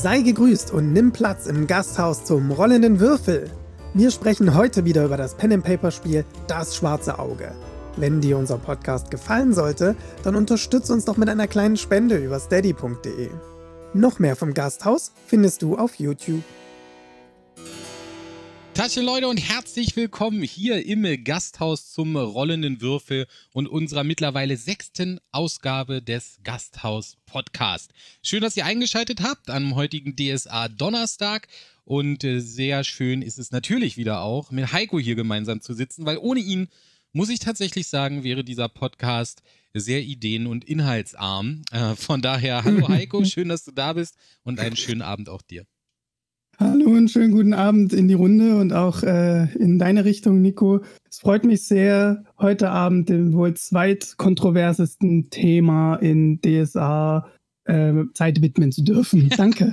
Sei gegrüßt und nimm Platz im Gasthaus zum rollenden Würfel. Wir sprechen heute wieder über das Pen and Paper Spiel Das schwarze Auge. Wenn dir unser Podcast gefallen sollte, dann unterstütz uns doch mit einer kleinen Spende über steady.de. Noch mehr vom Gasthaus findest du auf YouTube. Tasche Leute und herzlich willkommen hier im Gasthaus zum rollenden Würfel und unserer mittlerweile sechsten Ausgabe des Gasthaus Podcast. Schön, dass ihr eingeschaltet habt am heutigen DSA Donnerstag und äh, sehr schön ist es natürlich wieder auch mit Heiko hier gemeinsam zu sitzen, weil ohne ihn muss ich tatsächlich sagen, wäre dieser Podcast sehr ideen- und inhaltsarm. Äh, von daher, hallo Heiko, schön, dass du da bist und einen schönen Abend auch dir. Hallo und schönen guten Abend in die Runde und auch äh, in deine Richtung, Nico. Es freut mich sehr, heute Abend dem wohl zweitkontroversesten Thema in DSA äh, Zeit widmen zu dürfen. Danke.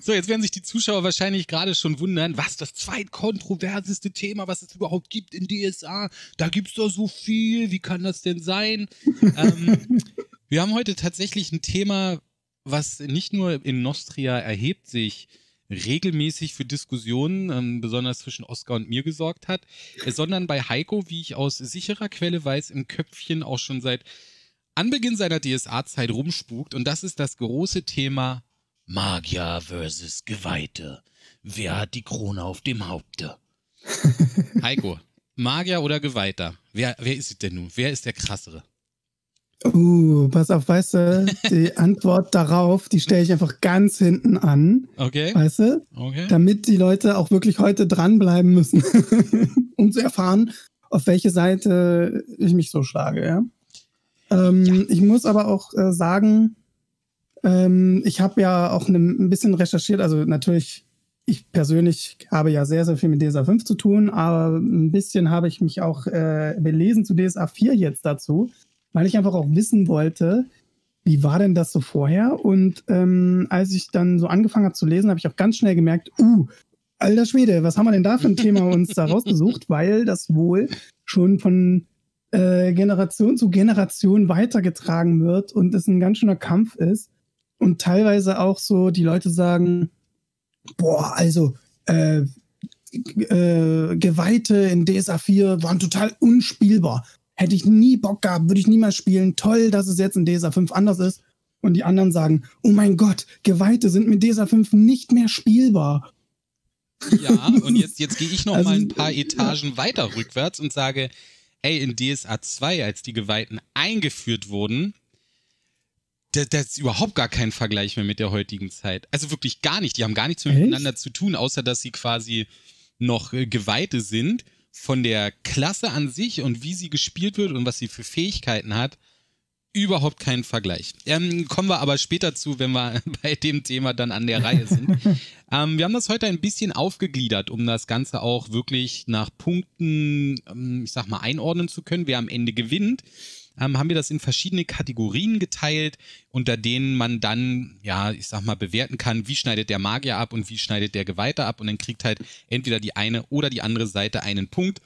so, jetzt werden sich die Zuschauer wahrscheinlich gerade schon wundern, was das zweitkontroverseste Thema, was es überhaupt gibt in DSA. Da gibt es doch so viel. Wie kann das denn sein? ähm, wir haben heute tatsächlich ein Thema, was nicht nur in Nostria erhebt sich regelmäßig für Diskussionen, ähm, besonders zwischen Oskar und mir gesorgt hat, äh, sondern bei Heiko, wie ich aus sicherer Quelle weiß, im Köpfchen auch schon seit Anbeginn seiner DSA-Zeit rumspukt. Und das ist das große Thema Magier versus Geweihte. Wer hat die Krone auf dem Haupte? Heiko, Magier oder Geweihter? Wer, wer ist es denn nun? Wer ist der krassere? Uh, pass auf, weißt du, die Antwort darauf, die stelle ich einfach ganz hinten an. Okay. Weißt du? Okay. Damit die Leute auch wirklich heute dranbleiben müssen, um zu erfahren, auf welche Seite ich mich so schlage, ja. Ähm, ja. Ich muss aber auch äh, sagen, ähm, ich habe ja auch ne, ein bisschen recherchiert, also natürlich, ich persönlich habe ja sehr, sehr viel mit DSA 5 zu tun, aber ein bisschen habe ich mich auch äh, belesen zu DSA 4 jetzt dazu weil ich einfach auch wissen wollte, wie war denn das so vorher? Und ähm, als ich dann so angefangen habe zu lesen, habe ich auch ganz schnell gemerkt, uh, alter Schwede, was haben wir denn da für ein Thema uns da rausgesucht? Weil das wohl schon von äh, Generation zu Generation weitergetragen wird und es ein ganz schöner Kampf ist. Und teilweise auch so die Leute sagen, boah, also äh, äh, Geweihte in DSA 4 waren total unspielbar. Hätte ich nie Bock gehabt, würde ich niemals spielen. Toll, dass es jetzt in DSA 5 anders ist. Und die anderen sagen, oh mein Gott, Geweihte sind mit DSA 5 nicht mehr spielbar. Ja, und jetzt, jetzt gehe ich noch also, mal ein paar Etagen ja. weiter rückwärts und sage, ey, in DSA 2, als die Geweihten eingeführt wurden, das, das ist überhaupt gar kein Vergleich mehr mit der heutigen Zeit. Also wirklich gar nicht. Die haben gar nichts mehr miteinander zu tun, außer dass sie quasi noch äh, Geweihte sind von der Klasse an sich und wie sie gespielt wird und was sie für Fähigkeiten hat, überhaupt keinen Vergleich. Ähm, kommen wir aber später zu, wenn wir bei dem Thema dann an der Reihe sind. ähm, wir haben das heute ein bisschen aufgegliedert, um das Ganze auch wirklich nach Punkten, ähm, ich sag mal, einordnen zu können, wer am Ende gewinnt ähm, haben wir das in verschiedene Kategorien geteilt, unter denen man dann, ja, ich sag mal, bewerten kann, wie schneidet der Magier ab und wie schneidet der Geweihte ab und dann kriegt halt entweder die eine oder die andere Seite einen Punkt.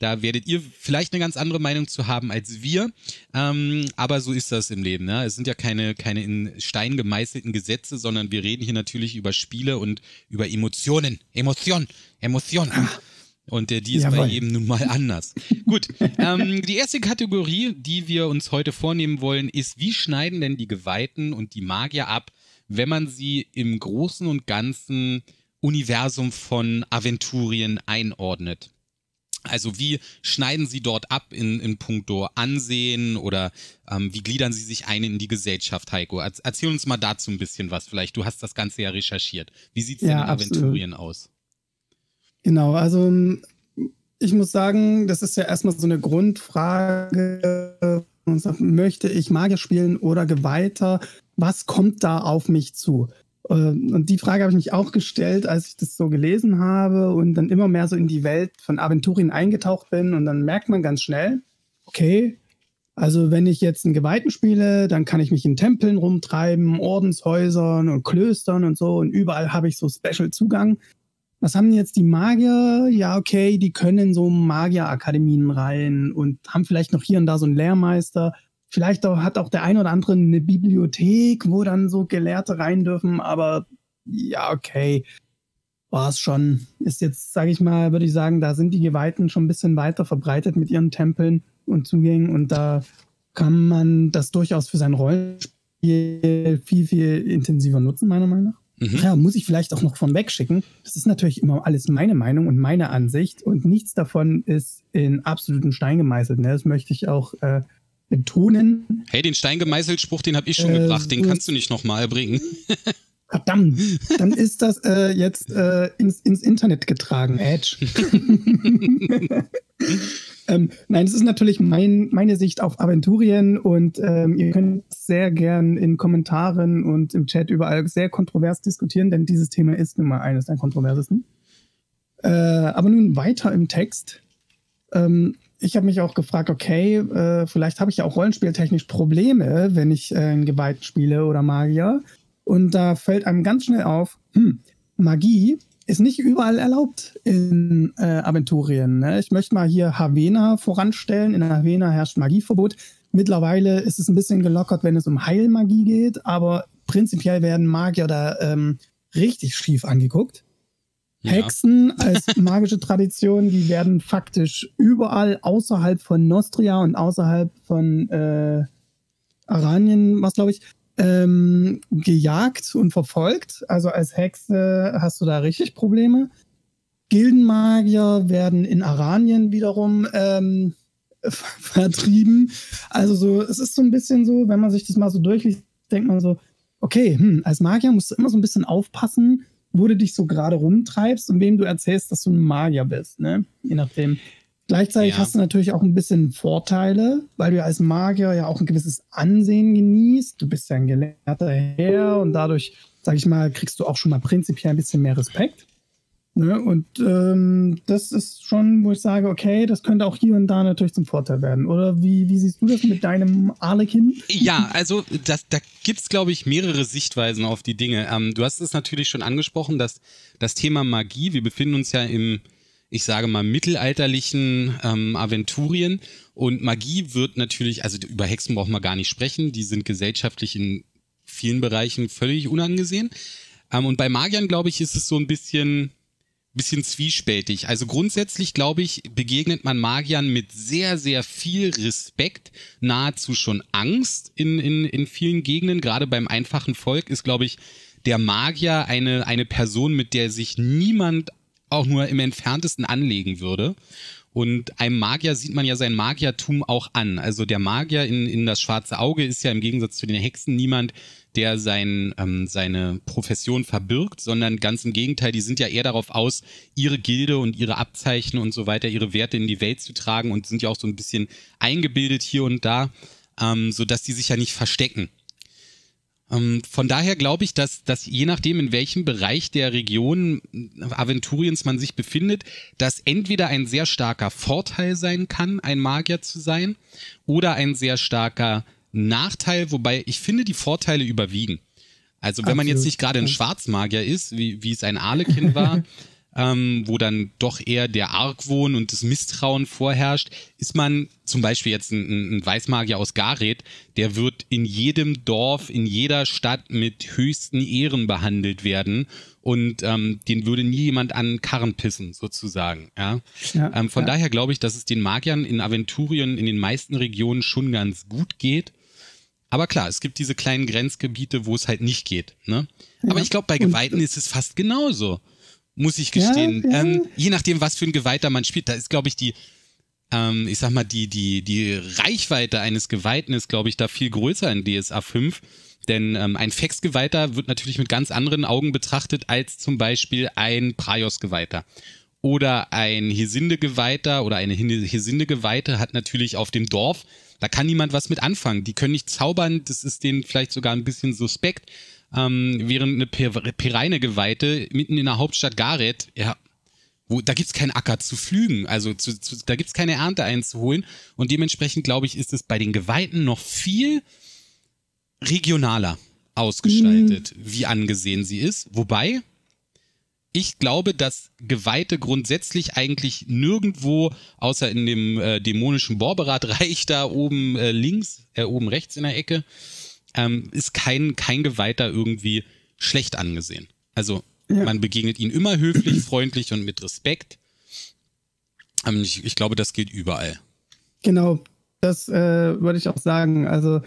Da werdet ihr vielleicht eine ganz andere Meinung zu haben als wir. Ähm, aber so ist das im Leben. Ne? Es sind ja keine, keine in Stein gemeißelten Gesetze, sondern wir reden hier natürlich über Spiele und über Emotionen. Emotion. Emotion. Ach. Und äh, die ist Jawohl. bei jedem nun mal anders. Gut, ähm, die erste Kategorie, die wir uns heute vornehmen wollen, ist, wie schneiden denn die Geweihten und die Magier ab, wenn man sie im großen und ganzen Universum von Aventurien einordnet? Also wie schneiden Sie dort ab in, in puncto Ansehen oder ähm, wie gliedern Sie sich ein in die Gesellschaft, Heiko? Erzähl uns mal dazu ein bisschen was vielleicht. Du hast das Ganze ja recherchiert. Wie sieht es ja, denn in absolut. Aventurien aus? Genau, also ich muss sagen, das ist ja erstmal so eine Grundfrage. Möchte ich Magier spielen oder Geweihter? Was kommt da auf mich zu? Äh, und die Frage habe ich mich auch gestellt, als ich das so gelesen habe und dann immer mehr so in die Welt von Aventurien eingetaucht bin. Und dann merkt man ganz schnell, okay, also wenn ich jetzt einen Geweihten spiele, dann kann ich mich in Tempeln rumtreiben, Ordenshäusern und Klöstern und so. Und überall habe ich so Special-Zugang. Was haben jetzt die Magier? Ja, okay, die können in so Magierakademien rein und haben vielleicht noch hier und da so einen Lehrmeister. Vielleicht auch, hat auch der ein oder andere eine Bibliothek, wo dann so Gelehrte rein dürfen, aber ja, okay. War es schon. Ist jetzt, sage ich mal, würde ich sagen, da sind die Geweihten schon ein bisschen weiter verbreitet mit ihren Tempeln und Zugängen und da kann man das durchaus für sein Rollenspiel viel, viel intensiver nutzen, meiner Meinung nach. Mhm. Ja, muss ich vielleicht auch noch von wegschicken. Das ist natürlich immer alles meine Meinung und meine Ansicht und nichts davon ist in absoluten Stein gemeißelt. Ne? Das möchte ich auch äh, betonen. Hey, den Stein gemeißelt Spruch, den habe ich schon äh, gebracht. Den kannst du nicht nochmal bringen. Verdammt, dann ist das äh, jetzt äh, ins, ins, Internet getragen, Edge. ähm, nein, es ist natürlich mein, meine Sicht auf Aventurien und ähm, ihr könnt sehr gern in Kommentaren und im Chat überall sehr kontrovers diskutieren, denn dieses Thema ist nun mal eines der kontroversesten. Äh, aber nun weiter im Text. Ähm, ich habe mich auch gefragt, okay, äh, vielleicht habe ich ja auch rollenspieltechnisch Probleme, wenn ich äh, einen Geweihten spiele oder Magier. Und da fällt einem ganz schnell auf, hm, Magie ist nicht überall erlaubt in äh, Aventurien. Ne? Ich möchte mal hier Havena voranstellen. In Havena herrscht Magieverbot. Mittlerweile ist es ein bisschen gelockert, wenn es um Heilmagie geht, aber prinzipiell werden Magier da ähm, richtig schief angeguckt. Ja. Hexen als magische Tradition, die werden faktisch überall außerhalb von Nostria und außerhalb von äh, Aranien, was glaube ich, ähm, gejagt und verfolgt. Also als Hexe hast du da richtig Probleme. Gildenmagier werden in Aranien wiederum ähm, vertrieben. Also so, es ist so ein bisschen so, wenn man sich das mal so durchliest, denkt man so, okay, hm, als Magier musst du immer so ein bisschen aufpassen, wo du dich so gerade rumtreibst und wem du erzählst, dass du ein Magier bist, ne? Je nachdem. Gleichzeitig ja. hast du natürlich auch ein bisschen Vorteile, weil du als Magier ja auch ein gewisses Ansehen genießt. Du bist ja ein gelehrter Herr und dadurch, sag ich mal, kriegst du auch schon mal prinzipiell ein bisschen mehr Respekt. Ne? Und ähm, das ist schon, wo ich sage, okay, das könnte auch hier und da natürlich zum Vorteil werden. Oder wie, wie siehst du das mit deinem Arlekin? Ja, also das, da gibt es, glaube ich, mehrere Sichtweisen auf die Dinge. Ähm, du hast es natürlich schon angesprochen, dass das Thema Magie, wir befinden uns ja im ich sage mal, mittelalterlichen ähm, Aventurien. Und Magie wird natürlich, also über Hexen braucht man gar nicht sprechen, die sind gesellschaftlich in vielen Bereichen völlig unangesehen. Ähm, und bei Magiern, glaube ich, ist es so ein bisschen, bisschen zwiespältig. Also grundsätzlich, glaube ich, begegnet man Magiern mit sehr, sehr viel Respekt, nahezu schon Angst in, in, in vielen Gegenden. Gerade beim einfachen Volk ist, glaube ich, der Magier eine, eine Person, mit der sich niemand auch nur im entferntesten anlegen würde. Und einem Magier sieht man ja sein Magiertum auch an. Also der Magier in, in das schwarze Auge ist ja im Gegensatz zu den Hexen niemand, der sein, ähm, seine Profession verbirgt, sondern ganz im Gegenteil, die sind ja eher darauf aus, ihre Gilde und ihre Abzeichen und so weiter, ihre Werte in die Welt zu tragen und sind ja auch so ein bisschen eingebildet hier und da, ähm, so dass die sich ja nicht verstecken. Ähm, von daher glaube ich, dass, dass je nachdem, in welchem Bereich der Region Aventuriens man sich befindet, das entweder ein sehr starker Vorteil sein kann, ein Magier zu sein, oder ein sehr starker Nachteil, wobei ich finde, die Vorteile überwiegen. Also wenn Absolut. man jetzt nicht gerade ein Schwarzmagier ist, wie, wie es ein Arlekin war, ähm, wo dann doch eher der Argwohn und das Misstrauen vorherrscht, ist man zum Beispiel jetzt ein, ein Weißmagier aus Gareth, der wird in jedem Dorf, in jeder Stadt mit höchsten Ehren behandelt werden und ähm, den würde nie jemand an Karren pissen, sozusagen. Ja? ja ähm, von ja. daher glaube ich, dass es den Magiern in Aventurien in den meisten Regionen schon ganz gut geht. Aber klar, es gibt diese kleinen Grenzgebiete, wo es halt nicht geht. Ne? Aber ja. ich glaube, bei Geweihten ist es fast genauso muss ich gestehen. Ja. Ähm, je nachdem, was für ein Geweihter man spielt, da ist, glaube ich, die, ähm, ich sag mal, die, die, die Reichweite eines Geweihten ist, glaube ich, da viel größer in DSA 5. Denn ähm, ein Fex-Geweihter wird natürlich mit ganz anderen Augen betrachtet als zum Beispiel ein Praios-Geweihter. Oder ein Hesinde-Geweihter oder eine Hesinde-Geweihte hat natürlich auf dem Dorf, da kann niemand was mit anfangen. Die können nicht zaubern, das ist denen vielleicht sogar ein bisschen suspekt ähm, während eine Pereine-Geweihte mitten in der Hauptstadt Gareth, ja, wo, da gibt's keinen Acker zu pflügen, also zu, zu, da gibt's keine Ernte einzuholen und dementsprechend, glaube ich, ist es bei den Geweihten noch viel regionaler ausgestaltet, mhm. wie angesehen sie ist. Wobei, ich glaube, dass Geweihte grundsätzlich eigentlich nirgendwo, außer in dem äh, dämonischen Borberat-Reich da oben äh, links, äh, oben rechts in der Ecke, ähm, ist kein, kein Geweihter irgendwie schlecht angesehen. Also ja. man begegnet ihnen immer höflich, freundlich und mit Respekt. Ähm, ich, ich glaube, das gilt überall. Genau, das äh, würde ich auch sagen. Also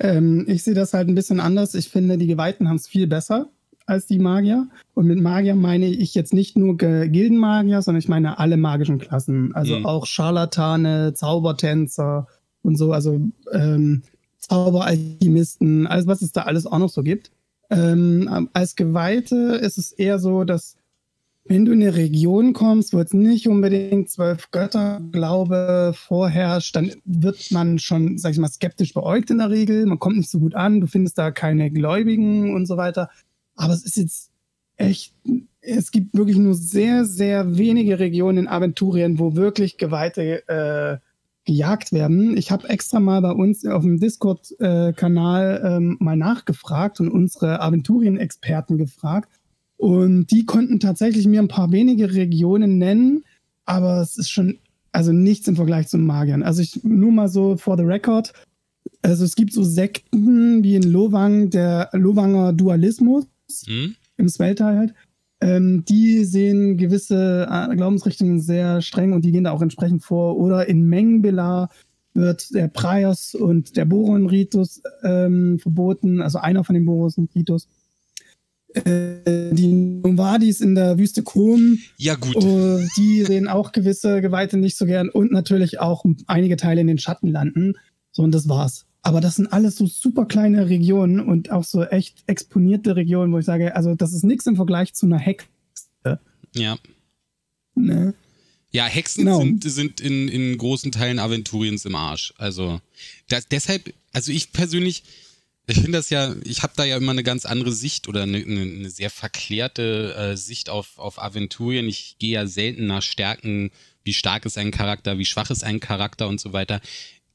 ähm, ich sehe das halt ein bisschen anders. Ich finde, die Geweihten haben es viel besser als die Magier. Und mit Magier meine ich jetzt nicht nur Gildenmagier, sondern ich meine alle magischen Klassen. Also mhm. auch Scharlatane, Zaubertänzer und so, also ähm, Zauberalchemisten, alles, was es da alles auch noch so gibt. Ähm, als Geweihte ist es eher so, dass wenn du in eine Region kommst, wo jetzt nicht unbedingt zwölf Götterglaube vorherrscht, dann wird man schon, sag ich mal, skeptisch beäugt in der Regel. Man kommt nicht so gut an, du findest da keine Gläubigen und so weiter. Aber es ist jetzt echt, es gibt wirklich nur sehr, sehr wenige Regionen in Aventurien, wo wirklich Geweihte äh, gejagt werden. Ich habe extra mal bei uns auf dem Discord-Kanal äh, ähm, mal nachgefragt und unsere Aventurien-Experten gefragt. Und die konnten tatsächlich mir ein paar wenige Regionen nennen, aber es ist schon, also nichts im Vergleich zu Magiern. Also ich nur mal so for the record. Also es gibt so Sekten wie in Lowang, der Lowanger Dualismus mhm. im Smelter halt. Ähm, die sehen gewisse äh, Glaubensrichtungen sehr streng und die gehen da auch entsprechend vor. Oder in Mengbela wird der Praios und der Boron-Ritus ähm, verboten, also einer von den Boron-Ritus. Äh, die Novadis in der Wüste Krom. Ja, gut. Uh, die sehen auch gewisse Geweihte nicht so gern und natürlich auch einige Teile in den Schattenlanden. So, und das war's. Aber das sind alles so super kleine Regionen und auch so echt exponierte Regionen, wo ich sage, also das ist nichts im Vergleich zu einer Hexe. Ja. Ne? Ja, Hexen genau. sind, sind in, in großen Teilen Aventuriens im Arsch. Also das, deshalb, also ich persönlich, ich finde das ja, ich habe da ja immer eine ganz andere Sicht oder eine, eine sehr verklärte äh, Sicht auf, auf Aventurien. Ich gehe ja selten nach Stärken, wie stark ist ein Charakter, wie schwach ist ein Charakter und so weiter.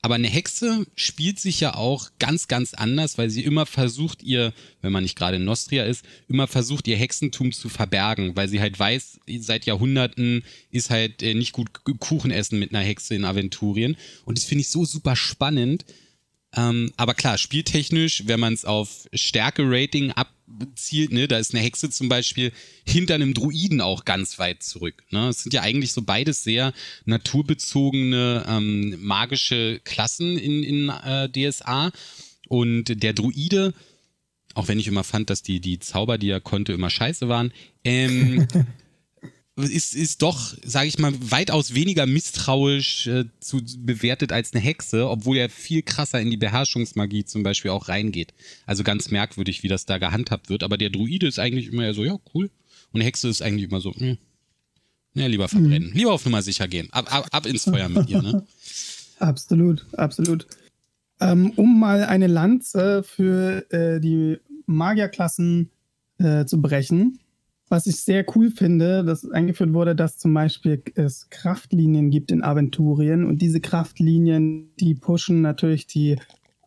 Aber eine Hexe spielt sich ja auch ganz, ganz anders, weil sie immer versucht, ihr, wenn man nicht gerade in Nostria ist, immer versucht, ihr Hexentum zu verbergen, weil sie halt weiß, seit Jahrhunderten ist halt äh, nicht gut Kuchen essen mit einer Hexe in Aventurien. Und das finde ich so super spannend, ähm, aber klar, spieltechnisch, wenn man es auf Stärke-Rating abzielt, ne, da ist eine Hexe zum Beispiel hinter einem Druiden auch ganz weit zurück. Ne? Es sind ja eigentlich so beides sehr naturbezogene ähm, magische Klassen in, in äh, DSA. Und der Druide, auch wenn ich immer fand, dass die, die Zauber, die er konnte, immer scheiße waren, ähm, ist, ist doch, sage ich mal, weitaus weniger misstrauisch äh, zu bewertet als eine Hexe, obwohl er viel krasser in die Beherrschungsmagie zum Beispiel auch reingeht. Also ganz merkwürdig, wie das da gehandhabt wird. Aber der Druide ist eigentlich immer so, ja, cool. Und Hexe ist eigentlich immer so, hm, ja, lieber verbrennen. Mhm. Lieber auf Nummer sicher gehen. Ab, ab, ab ins Feuer mit ihr, ne? absolut, absolut. Ähm, um mal eine Lanze für äh, die Magierklassen äh, zu brechen was ich sehr cool finde, dass eingeführt wurde, dass zum Beispiel es Kraftlinien gibt in Aventurien und diese Kraftlinien, die pushen natürlich die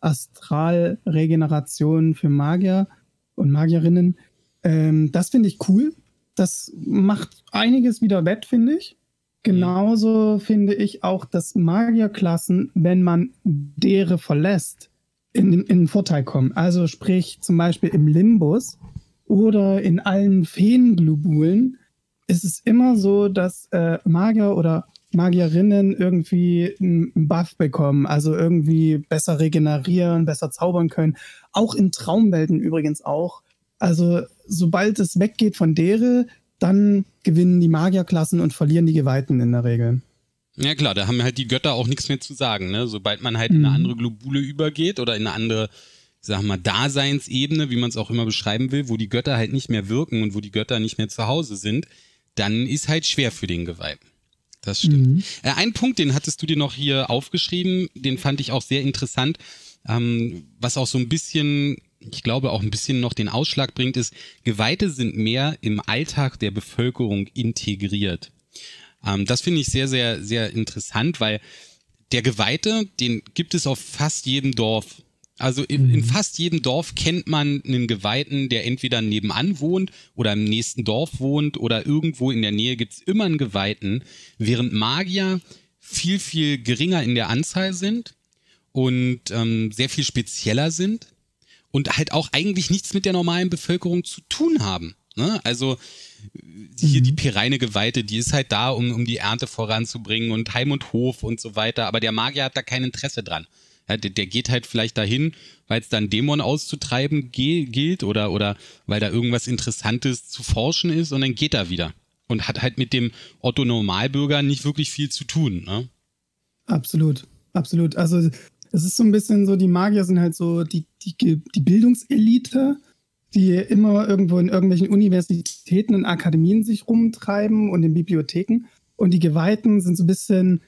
Astralregeneration für Magier und Magierinnen. Ähm, das finde ich cool. Das macht einiges wieder wett, finde ich. Genauso finde ich auch, dass Magierklassen, wenn man deren verlässt, in, in Vorteil kommen. Also sprich zum Beispiel im Limbus oder in allen Feenglobulen ist es immer so, dass äh, Magier oder Magierinnen irgendwie einen Buff bekommen, also irgendwie besser regenerieren, besser zaubern können. Auch in Traumwelten übrigens auch. Also sobald es weggeht von deren, dann gewinnen die Magierklassen und verlieren die Geweihten in der Regel. Ja klar, da haben halt die Götter auch nichts mehr zu sagen. Ne? Sobald man halt mhm. in eine mhm. andere Globule übergeht oder in eine andere sag mal, Daseinsebene, wie man es auch immer beschreiben will, wo die Götter halt nicht mehr wirken und wo die Götter nicht mehr zu Hause sind, dann ist halt schwer für den Geweihten. Das stimmt. Mhm. Äh, ein Punkt, den hattest du dir noch hier aufgeschrieben, den fand ich auch sehr interessant, ähm, was auch so ein bisschen, ich glaube auch ein bisschen noch den Ausschlag bringt, ist, Geweihte sind mehr im Alltag der Bevölkerung integriert. Ähm, das finde ich sehr, sehr, sehr interessant, weil der Geweihte, den gibt es auf fast jedem Dorf Also in, in, mhm. fast jedem Dorf kennt man einen Geweihten, der entweder nebenan wohnt oder im nächsten Dorf wohnt oder irgendwo in der Nähe gibt's immer einen Geweihten, während Magier viel, viel geringer in der Anzahl sind und ähm, sehr viel spezieller sind und halt auch eigentlich nichts mit der normalen Bevölkerung zu tun haben. Ne? Also hier mhm. die Pireine Geweihte, die ist halt da, um, um die Ernte voranzubringen und Heim und Hof und so weiter, aber der Magier hat da kein Interesse dran. Ja, der, der, geht halt vielleicht dahin, weil es dann Dämon auszutreiben gilt oder, oder weil da irgendwas Interessantes zu forschen ist und dann geht er wieder. Und hat halt mit dem Otto Normalbürger nicht wirklich viel zu tun. Ne? Absolut, absolut. Also es ist so ein bisschen so, die Magier sind halt so die, die, die Bildungselite, die immer irgendwo in irgendwelchen Universitäten und Akademien sich rumtreiben und in Bibliotheken. Und die Geweihten sind so ein bisschen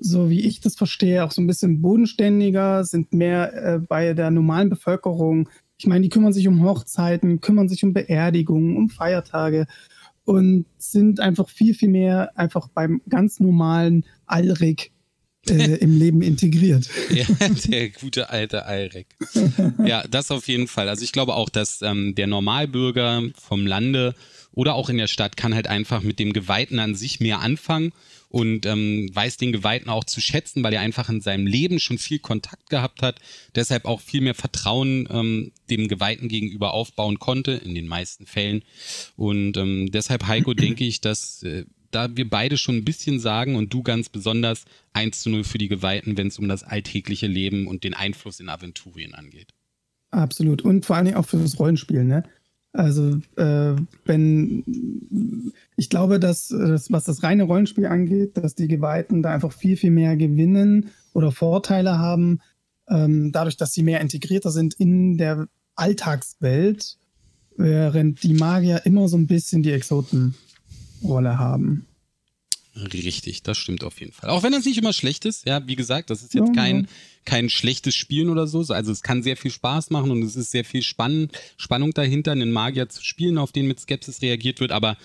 so wie ich das verstehe, auch so ein bisschen bodenständiger, sind mehr äh, bei der normalen Bevölkerung. Ich meine, die kümmern sich um Hochzeiten, kümmern sich um Beerdigungen, um Feiertage und sind einfach viel, viel mehr einfach beim ganz normalen Alrik äh, im Leben integriert. Ja, der gute alte Alrik. Ja, das auf jeden Fall. Also ich glaube auch, dass ähm, der Normalbürger vom Lande oder auch in der Stadt kann halt einfach mit dem Geweihten an sich mehr anfangen und ähm, weiß den Geweihten auch zu schätzen, weil er einfach in seinem Leben schon viel Kontakt gehabt hat, deshalb auch viel mehr Vertrauen ähm, dem Geweihten gegenüber aufbauen konnte, in den meisten Fällen. Und ähm, deshalb, Heiko, denke ich, dass äh, da wir beide schon ein bisschen sagen und du ganz besonders 1 zu 0 für die Geweihten, wenn es um das alltägliche Leben und den Einfluss in Aventurien angeht. Absolut. Und vor allen Dingen auch für das Rollenspiel, ne? Also, äh, wenn ich glaube, dass, dass, was das reine Rollenspiel angeht, dass die Geweihten da einfach viel, viel mehr gewinnen oder Vorteile haben, ähm, dadurch, dass sie mehr integrierter sind in der Alltagswelt, während die Magier immer so ein bisschen die Exotenrolle haben. Richtig, das stimmt auf jeden Fall. Auch wenn das nicht immer schlecht ist, ja, wie gesagt, das ist jetzt ja, kein, ja. Kein schlechtes Spielen oder so. Also es kann sehr viel Spaß machen und es ist sehr viel Spann Spannung dahinter, einen Magier zu spielen, auf den mit Skepsis reagiert wird, aber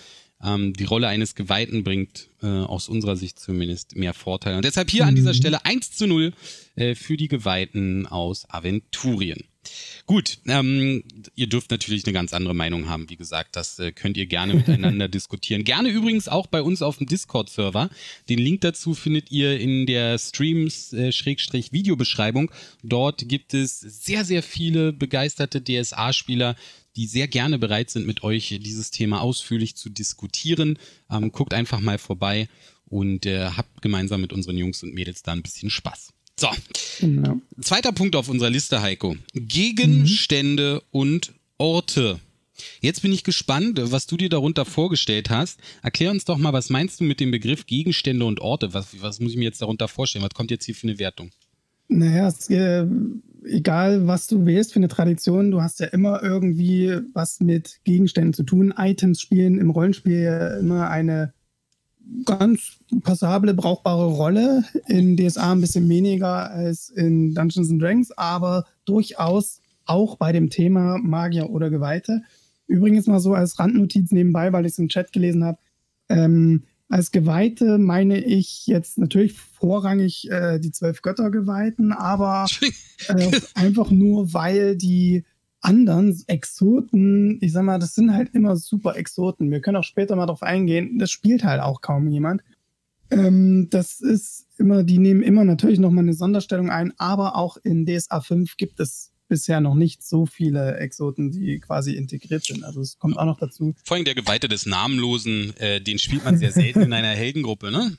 ähm, die Rolle eines Geweihten bringt äh, aus unserer Sicht zumindest mehr Vorteile. Und deshalb hier mhm. an dieser mhm. Stelle 1 zu 0 äh, für die Geweihten aus Aventurien. Gut, ähm, ihr dürft natürlich eine ganz andere Meinung haben. Wie gesagt, das äh, könnt ihr gerne miteinander diskutieren. Gerne übrigens auch bei uns auf dem Discord-Server. Den Link dazu findet ihr in der Streams-Videobeschreibung. Dort gibt es sehr, sehr viele begeisterte DSA-Spieler, die sehr gerne bereit sind, mit euch dieses Thema ausführlich zu diskutieren. Ähm, guckt einfach mal vorbei und äh, habt gemeinsam mit unseren Jungs und Mädels da ein bisschen Spaß. So. Genau. Zweiter Punkt auf unserer Liste, Heiko. Gegenstände mhm. und Orte. Jetzt bin ich gespannt, was du dir darunter vorgestellt hast. Erklär uns doch mal, was meinst du mit dem Begriff Gegenstände und Orte? Was, was muss ich mir jetzt darunter vorstellen? Was kommt jetzt hier für eine Wertung? Naja, es, äh, egal was du wählst für eine Tradition, du hast ja immer irgendwie was mit Gegenständen zu tun. Items spielen im Rollenspiel ja immer eine ganz passable, brauchbare Rolle. In DSA ein bisschen weniger als in Dungeons and Dragons, aber durchaus auch bei dem Thema Magier oder Geweihte. Übrigens mal so als Randnotiz nebenbei, weil ich es im Chat gelesen habe. Ähm, als Geweihte meine ich jetzt natürlich vorrangig äh, die zwölf Göttergeweihten, aber äh, einfach nur, weil die anderen Exoten, ich sag mal, das sind halt immer super Exoten. Wir können auch später mal drauf eingehen. Das spielt halt auch kaum jemand. Ähm, das ist immer, die nehmen immer natürlich nochmal eine Sonderstellung ein, aber auch in DSA 5 gibt es bisher noch nicht so viele Exoten, die quasi integriert sind. Also es kommt auch noch dazu. Vor allem der Geweihte des Namenlosen, äh, den spielt man sehr selten in einer Heldengruppe, ne?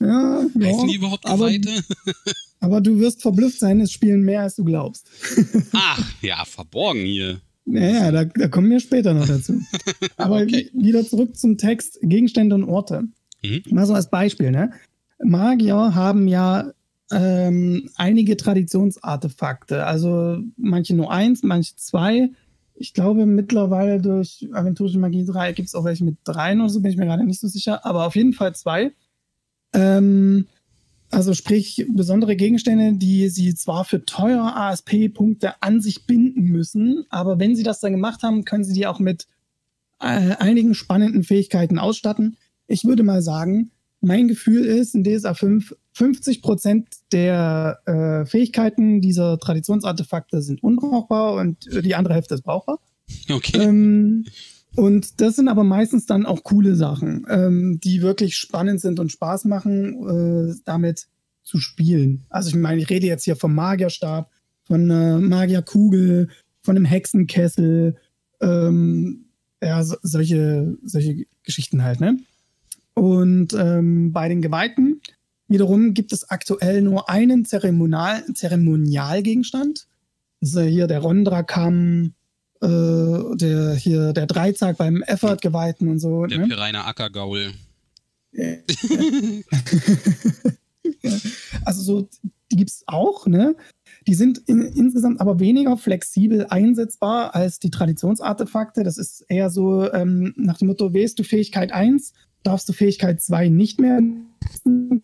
Ja, Heißen die überhaupt Geweihte? Aber, aber, du wirst verblüfft sein, es spielen mehr, als du glaubst. Ach, ja, verborgen hier. Naja, da, da kommen wir später noch dazu. Aber okay. wieder zurück zum Text Gegenstände und Orte. Mhm. Mal so als Beispiel, ne? Magier haben ja ähm, einige Traditionsartefakte. Also manche nur eins, manche zwei. Ich glaube, mittlerweile durch Aventurische Magie 3 gibt es auch welche mit drei oder so, bin ich mir gerade nicht so sicher. Aber auf jeden Fall zwei. Ähm, also sprich, besondere Gegenstände, die sie zwar für teuer ASP-Punkte an sich binden müssen, aber wenn sie das dann gemacht haben, können sie die auch mit äh, einigen spannenden Fähigkeiten ausstatten. Ich würde mal sagen, mein Gefühl ist, in DSA 5 50 Prozent der äh, Fähigkeiten dieser Traditionsartefakte sind unbrauchbar und die andere Hälfte ist brauchbar. Okay. Ähm, und das sind aber meistens dann auch coole Sachen, ähm, die wirklich spannend sind und Spaß machen, äh, damit zu spielen. Also ich meine, ich rede jetzt hier vom Magierstab, von einer Magierkugel, von einem Hexenkessel, ähm, ja, so, solche, solche Geschichten halt, ne? Und ähm, bei den Geweihten wiederum gibt es aktuell nur einen Zeremonial Zeremonialgegenstand. Das ist ja hier der Rondra-Kamm, äh, der hier der Dreizack beim Effort-Geweihten und so. Der ne? Pireiner Ackergaul. also so, die gibt es auch, ne? Die sind in, insgesamt aber weniger flexibel einsetzbar als die Traditionsartefakte. Das ist eher so ähm, nach dem Motto, wählst du Fähigkeit 1, darfst du Fähigkeit 2 nicht mehr nutzen.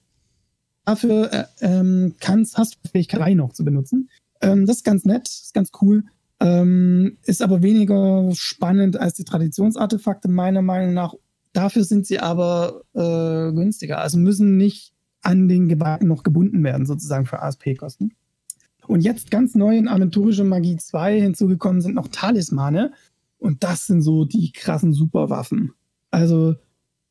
Dafür äh, ähm, kannst, hast du Fähigkeit 3 noch zu benutzen. Ähm, das ist ganz nett, ist ganz cool. Ähm, ist aber weniger spannend als die Traditionsartefakte, meiner Meinung nach. Dafür sind sie aber äh, günstiger. Also müssen nicht an den Geweihten noch gebunden werden, sozusagen für ASP-Kosten. Und jetzt ganz neu in Aventurische Magie 2 hinzugekommen sind noch Talismane. Und das sind so die krassen Superwaffen. Also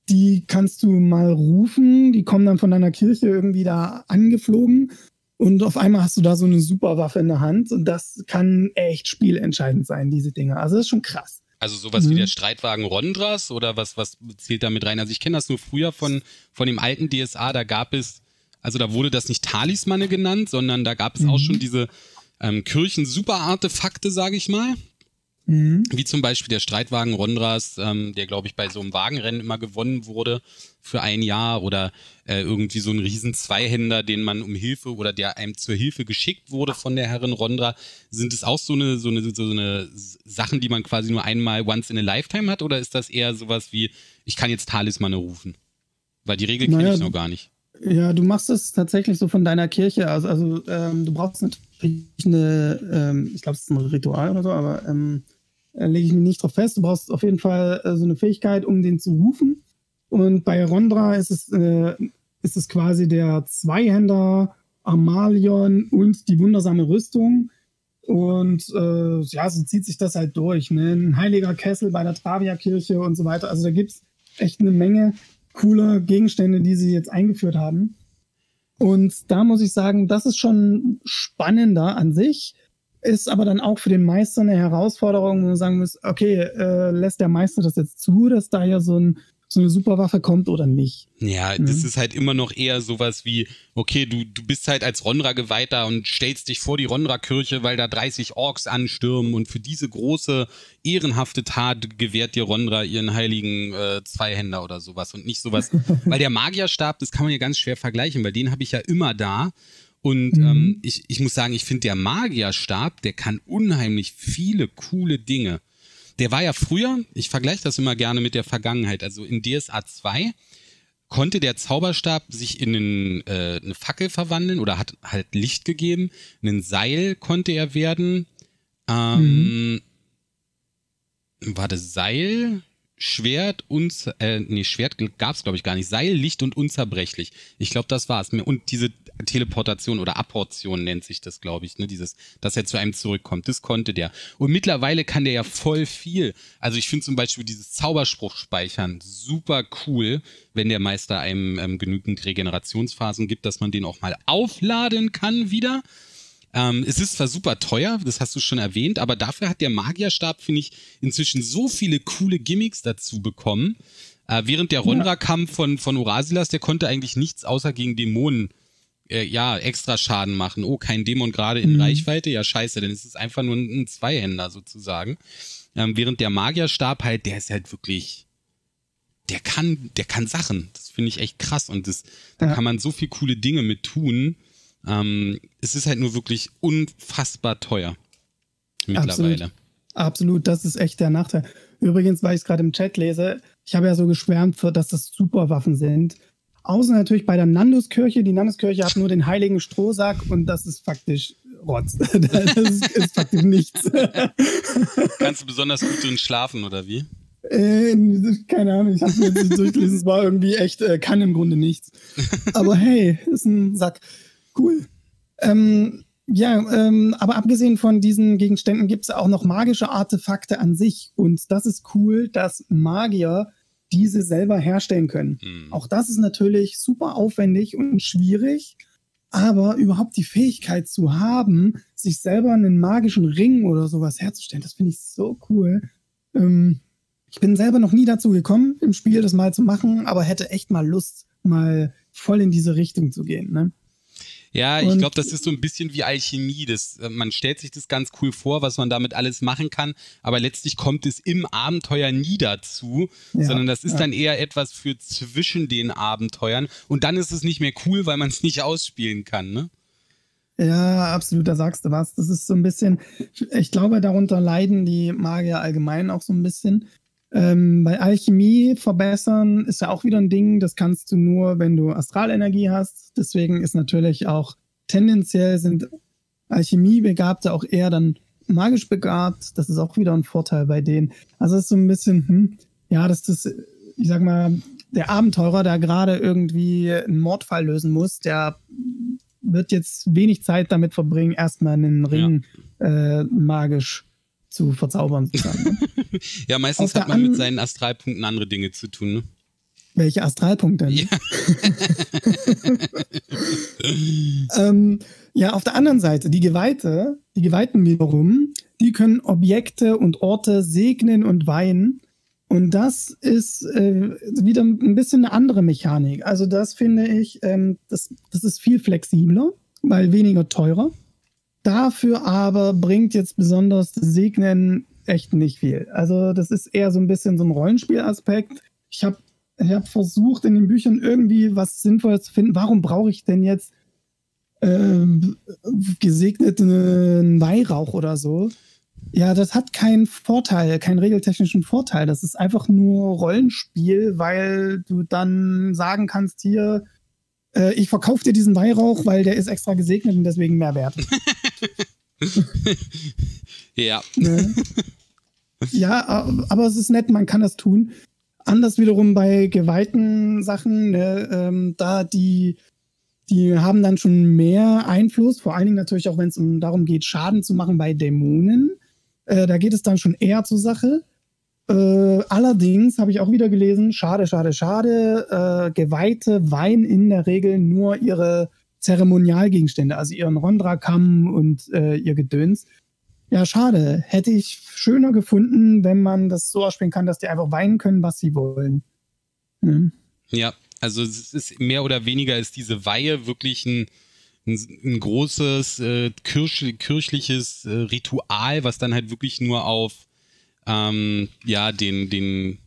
die kannst du mal rufen, die kommen dann von deiner Kirche irgendwie da angeflogen und auf einmal hast du da so eine Superwaffe in der Hand und das kann echt spielentscheidend sein, diese Dinge. Also das ist schon krass. Also sowas mhm. wie der Streitwagen Rondras oder was, was zählt da mit rein? Also ich kenne das nur früher von, von dem alten DSA, da gab es, also da wurde das nicht Talismane genannt, sondern da gab es mhm. auch schon diese ähm, Kirchen-Super-Artefakte, sage ich mal. Mhm. Wie zum Beispiel der Streitwagen Rondras, ähm, der, glaube ich, bei so einem Wagenrennen immer gewonnen wurde für ein Jahr oder äh, irgendwie so ein riesen Zweihänder, den man um Hilfe oder der einem zur Hilfe geschickt wurde von der Herrin Rondra. Sind es auch so eine, so eine, so eine Sachen, die man quasi nur einmal once in a lifetime hat oder ist das eher sowas wie, ich kann jetzt Talismane rufen? Weil die Regel kenne naja, ich noch gar nicht. Ja, du machst es tatsächlich so von deiner Kirche. Also, also ähm, du brauchst natürlich eine, ähm, ich glaube, es ist ein Ritual oder so, aber ähm, äh, lege ich mich nicht drauf fest. Du brauchst auf jeden Fall äh, so eine Fähigkeit, um den zu rufen. Und bei Rondra ist es, äh, ist es quasi der Zweihänder, Amalion und die wundersame Rüstung. Und äh, ja, so zieht sich das halt durch. Ne? Ein heiliger Kessel bei der Travia-Kirche und so weiter. Also da gibt es echt eine Menge cooler Gegenstände, die sie jetzt eingeführt haben. Und da muss ich sagen, das ist schon spannender an sich ist aber dann auch für den Meister eine Herausforderung, wo man sagen muss, okay, äh, lässt der Meister das jetzt zu, dass da ja so, ein, so eine Superwaffe kommt oder nicht? Ja, mhm. das ist halt immer noch eher sowas wie, okay, du, du bist halt als Ronra-Geweihter und stellst dich vor die Ronra-Kirche, weil da 30 Orks anstürmen und für diese große, ehrenhafte Tat gewährt dir Ronra ihren heiligen äh, Zweihänder oder sowas und nicht sowas, weil der Magierstab, das kann man ja ganz schwer vergleichen, weil den habe ich ja immer da und mhm. ähm, ich, ich muss sagen, ich finde, der Magierstab, der kann unheimlich viele coole Dinge. Der war ja früher, ich vergleiche das immer gerne mit der Vergangenheit, also in DSA 2 konnte der Zauberstab sich in einen, äh, eine Fackel verwandeln oder hat halt Licht gegeben. Ein Seil konnte er werden. Ähm, mhm. War das Seil? Schwert, uns, äh, nee, Schwert gab es glaube ich gar nicht. Seil, Licht und unzerbrechlich. Ich glaube, das war es. Und diese Teleportation oder Apportion nennt sich das, glaube ich, ne? Dieses, dass er zu einem zurückkommt. Das konnte der. Und mittlerweile kann der ja voll viel. Also ich finde zum Beispiel dieses Zauberspruch speichern super cool, wenn der Meister einem ähm, genügend Regenerationsphasen gibt, dass man den auch mal aufladen kann wieder. Ähm, es ist zwar super teuer, das hast du schon erwähnt, aber dafür hat der Magierstab, finde ich, inzwischen so viele coole Gimmicks dazu bekommen. Äh, während der Ronra-Kampf von, von Orasilas, der konnte eigentlich nichts außer gegen Dämonen äh, ja, extra Schaden machen. Oh, kein Dämon gerade in mhm. Reichweite? Ja, scheiße, denn es ist einfach nur ein, ein Zweihänder sozusagen. Ähm, während der Magierstab halt, der ist halt wirklich, der kann, der kann Sachen. Das finde ich echt krass und das, da ja. kann man so viel coole Dinge mit tun. Ähm, es ist halt nur wirklich unfassbar teuer. Mittlerweile. Absolut. Absolut, das ist echt der Nachteil. Übrigens, weil ich es gerade im Chat lese, ich habe ja so geschwärmt, für, dass das Superwaffen sind. Außer natürlich bei der Nanduskirche. Die Nanduskirche hat nur den heiligen Strohsack und das ist faktisch Rotz. das ist, ist faktisch nichts. Kannst du besonders gut drin schlafen oder wie? Äh, keine Ahnung, ich habe mir nicht durchgelesen. Es war irgendwie echt, äh, kann im Grunde nichts. Aber hey, ist ein Sack. Cool. Ähm, ja, ähm, aber abgesehen von diesen Gegenständen gibt es auch noch magische Artefakte an sich. Und das ist cool, dass Magier diese selber herstellen können. Mhm. Auch das ist natürlich super aufwendig und schwierig. Aber überhaupt die Fähigkeit zu haben, sich selber einen magischen Ring oder sowas herzustellen, das finde ich so cool. Ähm, ich bin selber noch nie dazu gekommen, im Spiel das mal zu machen, aber hätte echt mal Lust, mal voll in diese Richtung zu gehen. Ne? Ja, ich glaube, das ist so ein bisschen wie Alchemie. Das, äh, man stellt sich das ganz cool vor, was man damit alles machen kann, aber letztlich kommt es im Abenteuer nie dazu, ja, sondern das ist ja. dann eher etwas für zwischen den Abenteuern und dann ist es nicht mehr cool, weil man es nicht ausspielen kann, ne? Ja, absolut, da sagst du was. Das ist so ein bisschen, ich glaube, darunter leiden die Magier allgemein auch so ein bisschen. Ähm, bei Alchemie verbessern ist ja auch wieder ein Ding, das kannst du nur, wenn du Astralenergie hast. Deswegen ist natürlich auch tendenziell sind Alchemiebegabte auch eher dann magisch begabt. Das ist auch wieder ein Vorteil bei denen. Also es ist so ein bisschen, hm, ja, dass das, ich sag mal, der Abenteurer, der gerade irgendwie einen Mordfall lösen muss, der wird jetzt wenig Zeit damit verbringen, erstmal einen Ring ja. äh, magisch zu verzaubern. Sozusagen. ja, meistens hat man mit seinen Astralpunkten andere Dinge zu tun. Ne? Welche Astralpunkte? Ja. ähm, ja, auf der anderen Seite, die Geweihte, die Geweihten wiederum, die können Objekte und Orte segnen und weihen. Und das ist äh, wieder ein bisschen eine andere Mechanik. Also das finde ich, ähm, das, das ist viel flexibler, weil weniger teurer. Dafür aber bringt jetzt besonders das Segnen echt nicht viel. Also das ist eher so ein bisschen so ein Rollenspielaspekt. Ich habe ich hab versucht, in den Büchern irgendwie was Sinnvolles zu finden. Warum brauche ich denn jetzt äh, gesegneten Weihrauch oder so? Ja, das hat keinen Vorteil, keinen regeltechnischen Vorteil. Das ist einfach nur Rollenspiel, weil du dann sagen kannst, hier, äh, ich verkaufe dir diesen Weihrauch, weil der ist extra gesegnet und deswegen mehr wert. ja. Ne? Ja, aber es ist nett, man kann das tun. Anders wiederum bei geweihten Sachen, ne, ähm, da die, die haben dann schon mehr Einfluss, vor allen Dingen natürlich auch, wenn es um darum geht, Schaden zu machen bei Dämonen. Äh, da geht es dann schon eher zur Sache. Äh, allerdings habe ich auch wieder gelesen, schade, schade, schade, äh, Geweihte weihen in der Regel nur ihre Zeremonialgegenstände, also ihren Rondra-Kamm und äh, ihr Gedöns. Ja, schade. Hätte ich schöner gefunden, wenn man das so ausspielen kann, dass die einfach weinen können, was sie wollen. Hm. Ja, also es ist mehr oder weniger ist diese Weihe wirklich ein, ein, ein großes äh, kirch, kirchliches äh, Ritual, was dann halt wirklich nur auf ähm, ja, den, den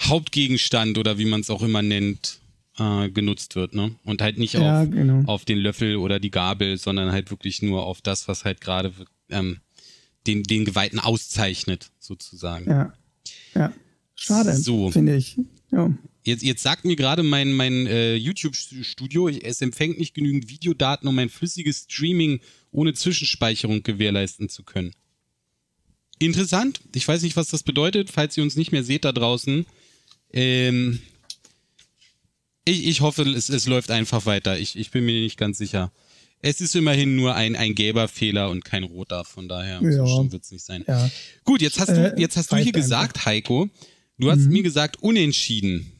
Hauptgegenstand oder wie man es auch immer nennt, äh, genutzt wird, ne? Und halt nicht ja, auf, genau. auf den Löffel oder die Gabel, sondern halt wirklich nur auf das, was halt gerade ähm, den, den Geweihten auszeichnet, sozusagen. Ja. Ja. Schade, so. finde ich. Ja. Jetzt, jetzt sagt mir gerade mein, mein äh, YouTube-Studio, es empfängt nicht genügend Videodaten, um ein flüssiges Streaming ohne Zwischenspeicherung gewährleisten zu können. Interessant. Ich weiß nicht, was das bedeutet, falls ihr uns nicht mehr seht da draußen. Ähm, ich, ich hoffe, es, es läuft einfach weiter. Ich, ich bin mir nicht ganz sicher. Es ist immerhin nur ein, ein gelber Fehler und kein roter, von daher ja. so wird es nicht sein. Ja. Gut, jetzt hast du, äh, jetzt hast du hier gesagt, Heiko, du hast mhm. mir gesagt, unentschieden.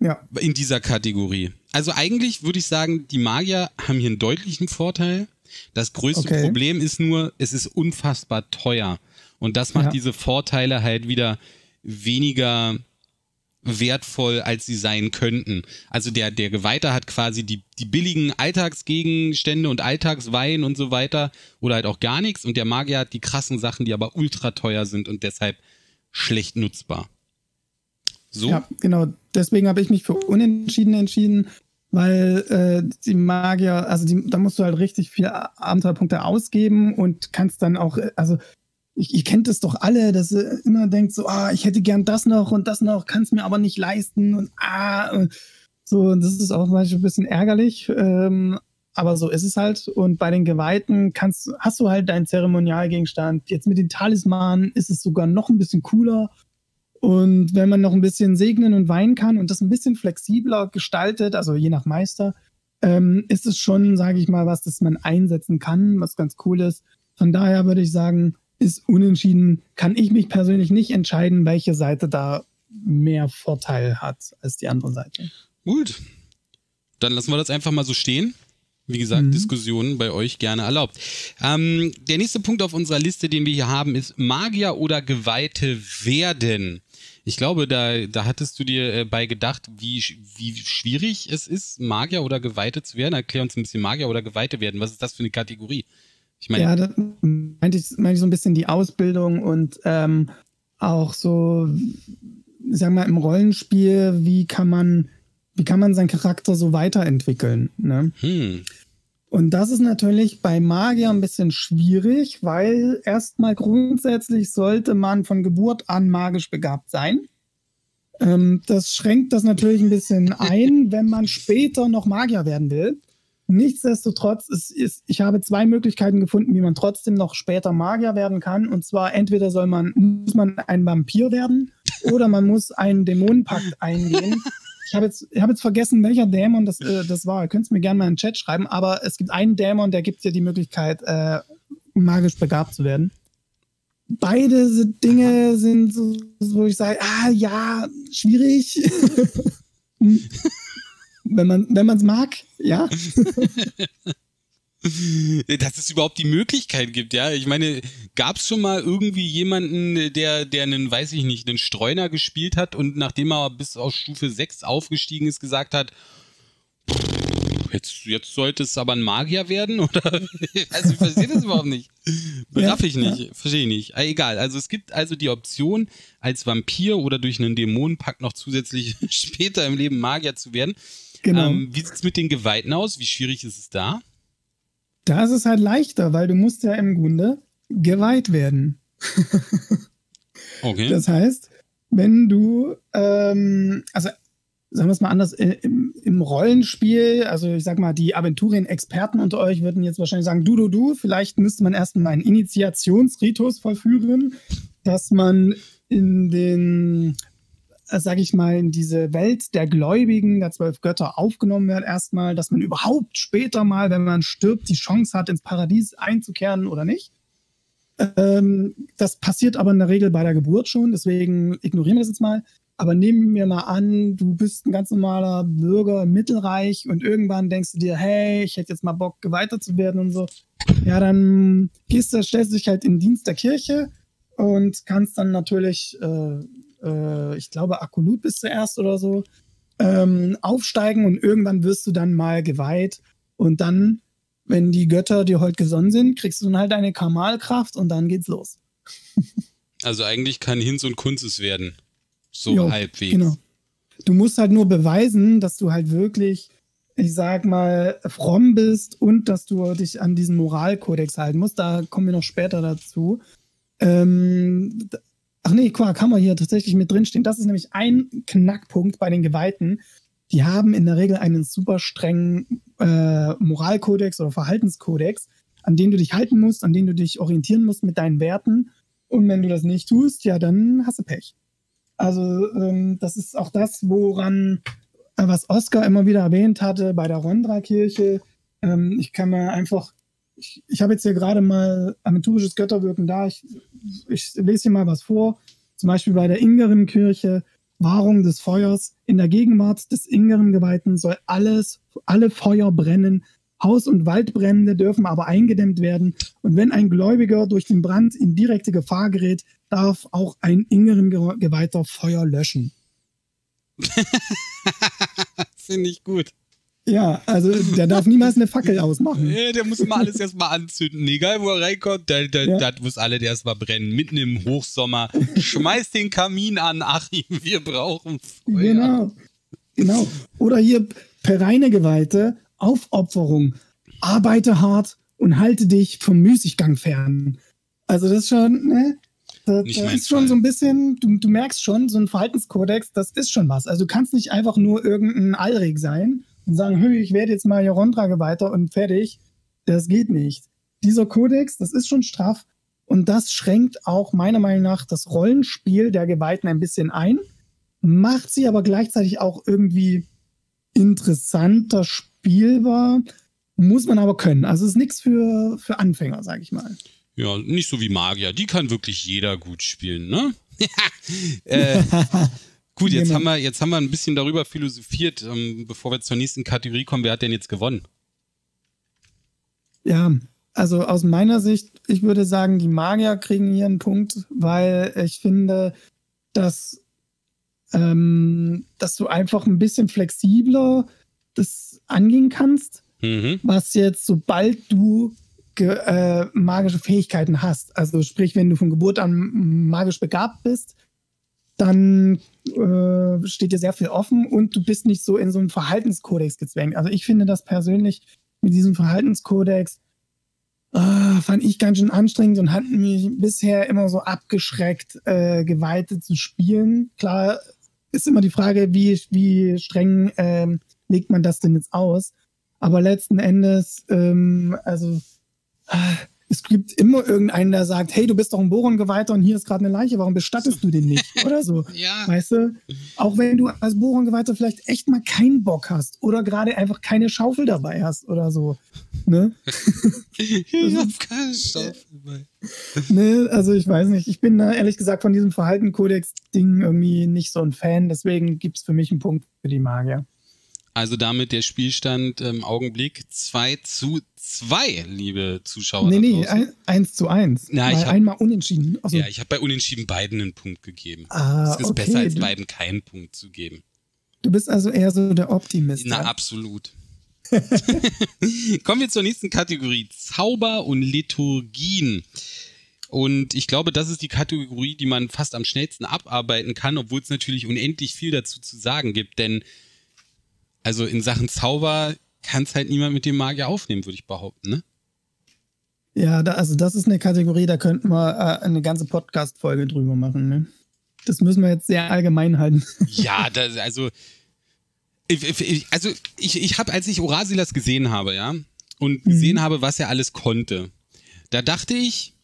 Ja. In dieser Kategorie. Also eigentlich würde ich sagen, die Magier haben hier einen deutlichen Vorteil. Das größte okay. Problem ist nur, es ist unfassbar teuer. Und das macht ja. diese Vorteile halt wieder weniger wertvoll, als sie sein könnten. Also der, der Geweihte hat quasi die, die billigen Alltagsgegenstände und Alltagswein und so weiter oder halt auch gar nichts und der Magier hat die krassen Sachen, die aber ultra teuer sind und deshalb schlecht nutzbar. So? Ja, genau. Deswegen habe ich mich für Unentschieden entschieden, weil äh, die Magier, also die, da musst du halt richtig viele Abenteuerpunkte ausgeben und kannst dann auch, also ich, ihr kennt es doch alle, dass ihr immer denkt so, ah, ich hätte gern das noch und das noch, kann es mir aber nicht leisten und ah, so, und das ist auch manchmal ein bisschen ärgerlich, ähm, aber so ist es halt. Und bei den Geweihten kannst, hast du halt deinen Zeremonialgegenstand. Jetzt mit den Talismanen ist es sogar noch ein bisschen cooler. Und wenn man noch ein bisschen segnen und weinen kann und das ein bisschen flexibler gestaltet, also je nach Meister, ähm, ist es schon, sage ich mal, was, das man einsetzen kann, was ganz cool ist. Von daher würde ich sagen, ist unentschieden. Kann ich mich persönlich nicht entscheiden, welche Seite da mehr Vorteil hat als die andere Seite. Gut. Dann lassen wir das einfach mal so stehen. Wie gesagt, mhm. Diskussionen bei euch gerne erlaubt. Ähm, der nächste Punkt auf unserer Liste, den wir hier haben, ist Magier oder Geweihte werden. Ich glaube, da, da hattest du dir äh, bei gedacht, wie, wie schwierig es ist, Magier oder Geweihte zu werden. Erklär uns ein bisschen Magier oder Geweihte werden. Was ist das für eine Kategorie? Ich meine, ja, da meinte ich, meinte ich so ein bisschen die Ausbildung und ähm, auch so, sagen wir mal, im Rollenspiel, wie kann man, wie kann man seinen Charakter so weiterentwickeln? Ne? Hm. Und das ist natürlich bei Magier ein bisschen schwierig, weil erstmal grundsätzlich sollte man von Geburt an magisch begabt sein. Ähm, das schränkt das natürlich ein bisschen ein, wenn man später noch Magier werden will. Nichtsdestotrotz, ist, ist, ich habe zwei Möglichkeiten gefunden, wie man trotzdem noch später Magier werden kann. Und zwar entweder soll man, muss man ein Vampir werden oder man muss einen Dämonenpakt eingehen. Ich habe jetzt, hab jetzt vergessen, welcher Dämon das, äh, das war. Ihr könnt es mir gerne mal in den Chat schreiben, aber es gibt einen Dämon, der gibt dir die Möglichkeit, äh, magisch begabt zu werden. Beide Dinge sind so, wo ich sage, ah ja, schwierig. wenn man wenn es mag, ja. Dass es überhaupt die Möglichkeit gibt, ja. Ich meine, gab es schon mal irgendwie jemanden, der, der einen, weiß ich nicht, einen Streuner gespielt hat und nachdem er bis auf Stufe 6 aufgestiegen ist, gesagt hat, jetzt, jetzt sollte es aber ein Magier werden? Oder? Also ich verstehe das überhaupt nicht. Raff ich nicht, ja. verstehe ich nicht. Äh, egal, also es gibt also die Option, als Vampir oder durch einen Dämonenpakt noch zusätzlich später im Leben Magier zu werden. Genau. Ähm, wie sieht es mit den Geweihten aus? Wie schwierig ist es da? Da ist es halt leichter, weil du musst ja im Grunde geweiht werden. okay. Das heißt, wenn du, ähm, also sagen wir es mal anders, äh, im, im, Rollenspiel, also ich sag mal, die Aventurien-Experten unter euch würden jetzt wahrscheinlich sagen, du, du, du, vielleicht müsste man erst mal einen Initiationsritus vollführen, dass man in den sage ich mal, in diese Welt der Gläubigen, der zwölf Götter aufgenommen wird erstmal, dass man überhaupt später mal, wenn man stirbt, die Chance hat, ins Paradies einzukehren oder nicht. Ähm, das passiert aber in der Regel bei der Geburt schon, deswegen ignorieren wir das jetzt mal. Aber nehmen wir mal an, du bist ein ganz normaler Bürger im Mittelreich und irgendwann denkst du dir, hey, ich hätte jetzt mal Bock, geweitert zu werden und so. Ja, dann gehst du, stellst dich halt in den Dienst der Kirche und kannst dann natürlich äh, äh, ich glaube, Akolut bist zuerst oder so, ähm, aufsteigen und irgendwann wirst du dann mal geweiht und dann, wenn die Götter dir heute gesonnen sind, kriegst du dann halt eine Kamalkraft und dann geht's los. also eigentlich kann Hinz und Kunz es werden. So jo, halbwegs. Genau. Du musst halt nur beweisen, dass du halt wirklich, ich sag mal, fromm bist und dass du dich an diesen Moralkodex halten musst. Da kommen wir noch später dazu. Ähm, Ach nee, Quark haben wir hier tatsächlich mit drinstehen. Das ist nämlich ein Knackpunkt bei den Geweihten. Die haben in der Regel einen super strengen äh, Moralkodex oder Verhaltenskodex, an den du dich halten musst, an den du dich orientieren musst mit deinen Werten. Und wenn du das nicht tust, ja, dann hast du Pech. Also ähm, das ist auch das, woran, äh, was Oscar immer wieder erwähnt hatte bei der Rondra-Kirche. Ähm, ich kann mir einfach ich, ich habe jetzt hier gerade mal aventurisches Götterwirken da. Ich, ich lese hier mal was vor. Zum Beispiel bei der Ingerim-Kirche, Wahrung des Feuers. In der Gegenwart des Ingerim-Geweihten soll alles, alle Feuer brennen. Haus- und Waldbrände dürfen aber eingedämmt werden. Und wenn ein Gläubiger durch den Brand in direkte Gefahr gerät, darf auch ein Ingerim-Geweihter Feuer löschen. Finde ich gut. Ja, also der darf niemals eine Fackel ausmachen. Ja, der muss immer alles erstmal anzünden. Egal wo er reinkommt, der, der, ja. das muss alle erstmal brennen. Mitten im Hochsommer. Schmeiß den Kamin an, Achim, wir brauchen Feuer. Genau. Genau. Oder hier Pereine Geweihte, Aufopferung. Arbeite hart und halte dich vom Müßiggang fern. Also das ist schon, ne? Das, das ist schon Fall. so ein bisschen, du, du merkst schon, so ein Verhaltenskodex, das ist schon was. Also du kannst nicht einfach nur irgendein Allreg sein und sagen, hey, ich werde jetzt mal hier Rondra weiter und fertig. Das geht nicht. Dieser Kodex, das ist schon straff. Und das schränkt auch meiner Meinung nach das Rollenspiel der Geweihten ein bisschen ein, macht sie aber gleichzeitig auch irgendwie interessanter spielbar. Muss man aber können. Also es ist nichts für, für Anfänger, sag ich mal. Ja, nicht so wie Magier. Die kann wirklich jeder gut spielen, ne? äh, gut, jetzt haben, wir, jetzt haben wir ein bisschen darüber philosophiert, ähm, bevor wir zur nächsten Kategorie kommen. Wer hat denn jetzt gewonnen? Ja, also aus meiner Sicht, ich würde sagen, die Magier kriegen hier einen Punkt, weil ich finde, dass, ähm, dass du einfach ein bisschen flexibler das angehen kannst, mhm. was jetzt, sobald du äh, magische Fähigkeiten hast, also sprich, wenn du von Geburt an magisch begabt bist, dann äh, steht dir sehr viel offen und du bist nicht so in so einen Verhaltenskodex gezwängt. Also ich finde das persönlich mit diesem Verhaltenskodex äh, fand ich ganz schön anstrengend und hat mich bisher immer so abgeschreckt, äh, Geweihte zu spielen. Klar ist immer die Frage, wie, wie streng ähm, legt man das denn jetzt aus? Aber letzten Endes, ähm, also äh, es gibt immer irgendeinen, der sagt, hey, du bist doch ein Boron-Geweihter und hier ist gerade eine Leiche, warum bestattest du den nicht? Oder so. ja. Weißt du? Auch wenn du als Boron-Geweihter vielleicht echt mal keinen Bock hast oder gerade einfach keine Schaufel dabei hast oder so. Ne? ich hab keine Schaufel dabei. Ne, also ich weiß nicht. Ich bin da ehrlich gesagt von diesem Verhalten-Kodex-Ding irgendwie nicht so ein Fan. Deswegen gibt es für mich einen Punkt für die Magier. Also damit der Spielstand im Augenblick 2 zu 2, liebe Zuschauer. Nee, nee, 1 zu 1. Na, ich hab, einmal unentschieden. Also, ja, ich habe bei unentschieden beiden einen Punkt gegeben. Ah, es ist okay. besser, als beiden keinen Punkt zu geben. Du bist also eher so der Optimist. Na, absolut. Kommen wir zur nächsten Kategorie. Zauber und Liturgien. Und ich glaube, das ist die Kategorie, die man fast am schnellsten abarbeiten kann, obwohl es natürlich unendlich viel dazu zu sagen gibt. Denn also in Sachen Zauber kann es halt niemand mit dem Magier aufnehmen, würde ich behaupten, ne? Ja, da, also das ist eine Kategorie, da könnten wir äh, eine ganze Podcast-Folge drüber machen, ne? Das müssen wir jetzt sehr allgemein halten. Ja, das, also ich, also ich, ich habe, als ich Orasilas gesehen habe, ja, und mhm. gesehen habe, was er alles konnte, da dachte ich,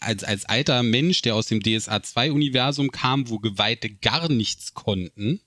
als, als alter Mensch, der aus dem DSA 2-Universum kam, wo Geweihte gar nichts konnten,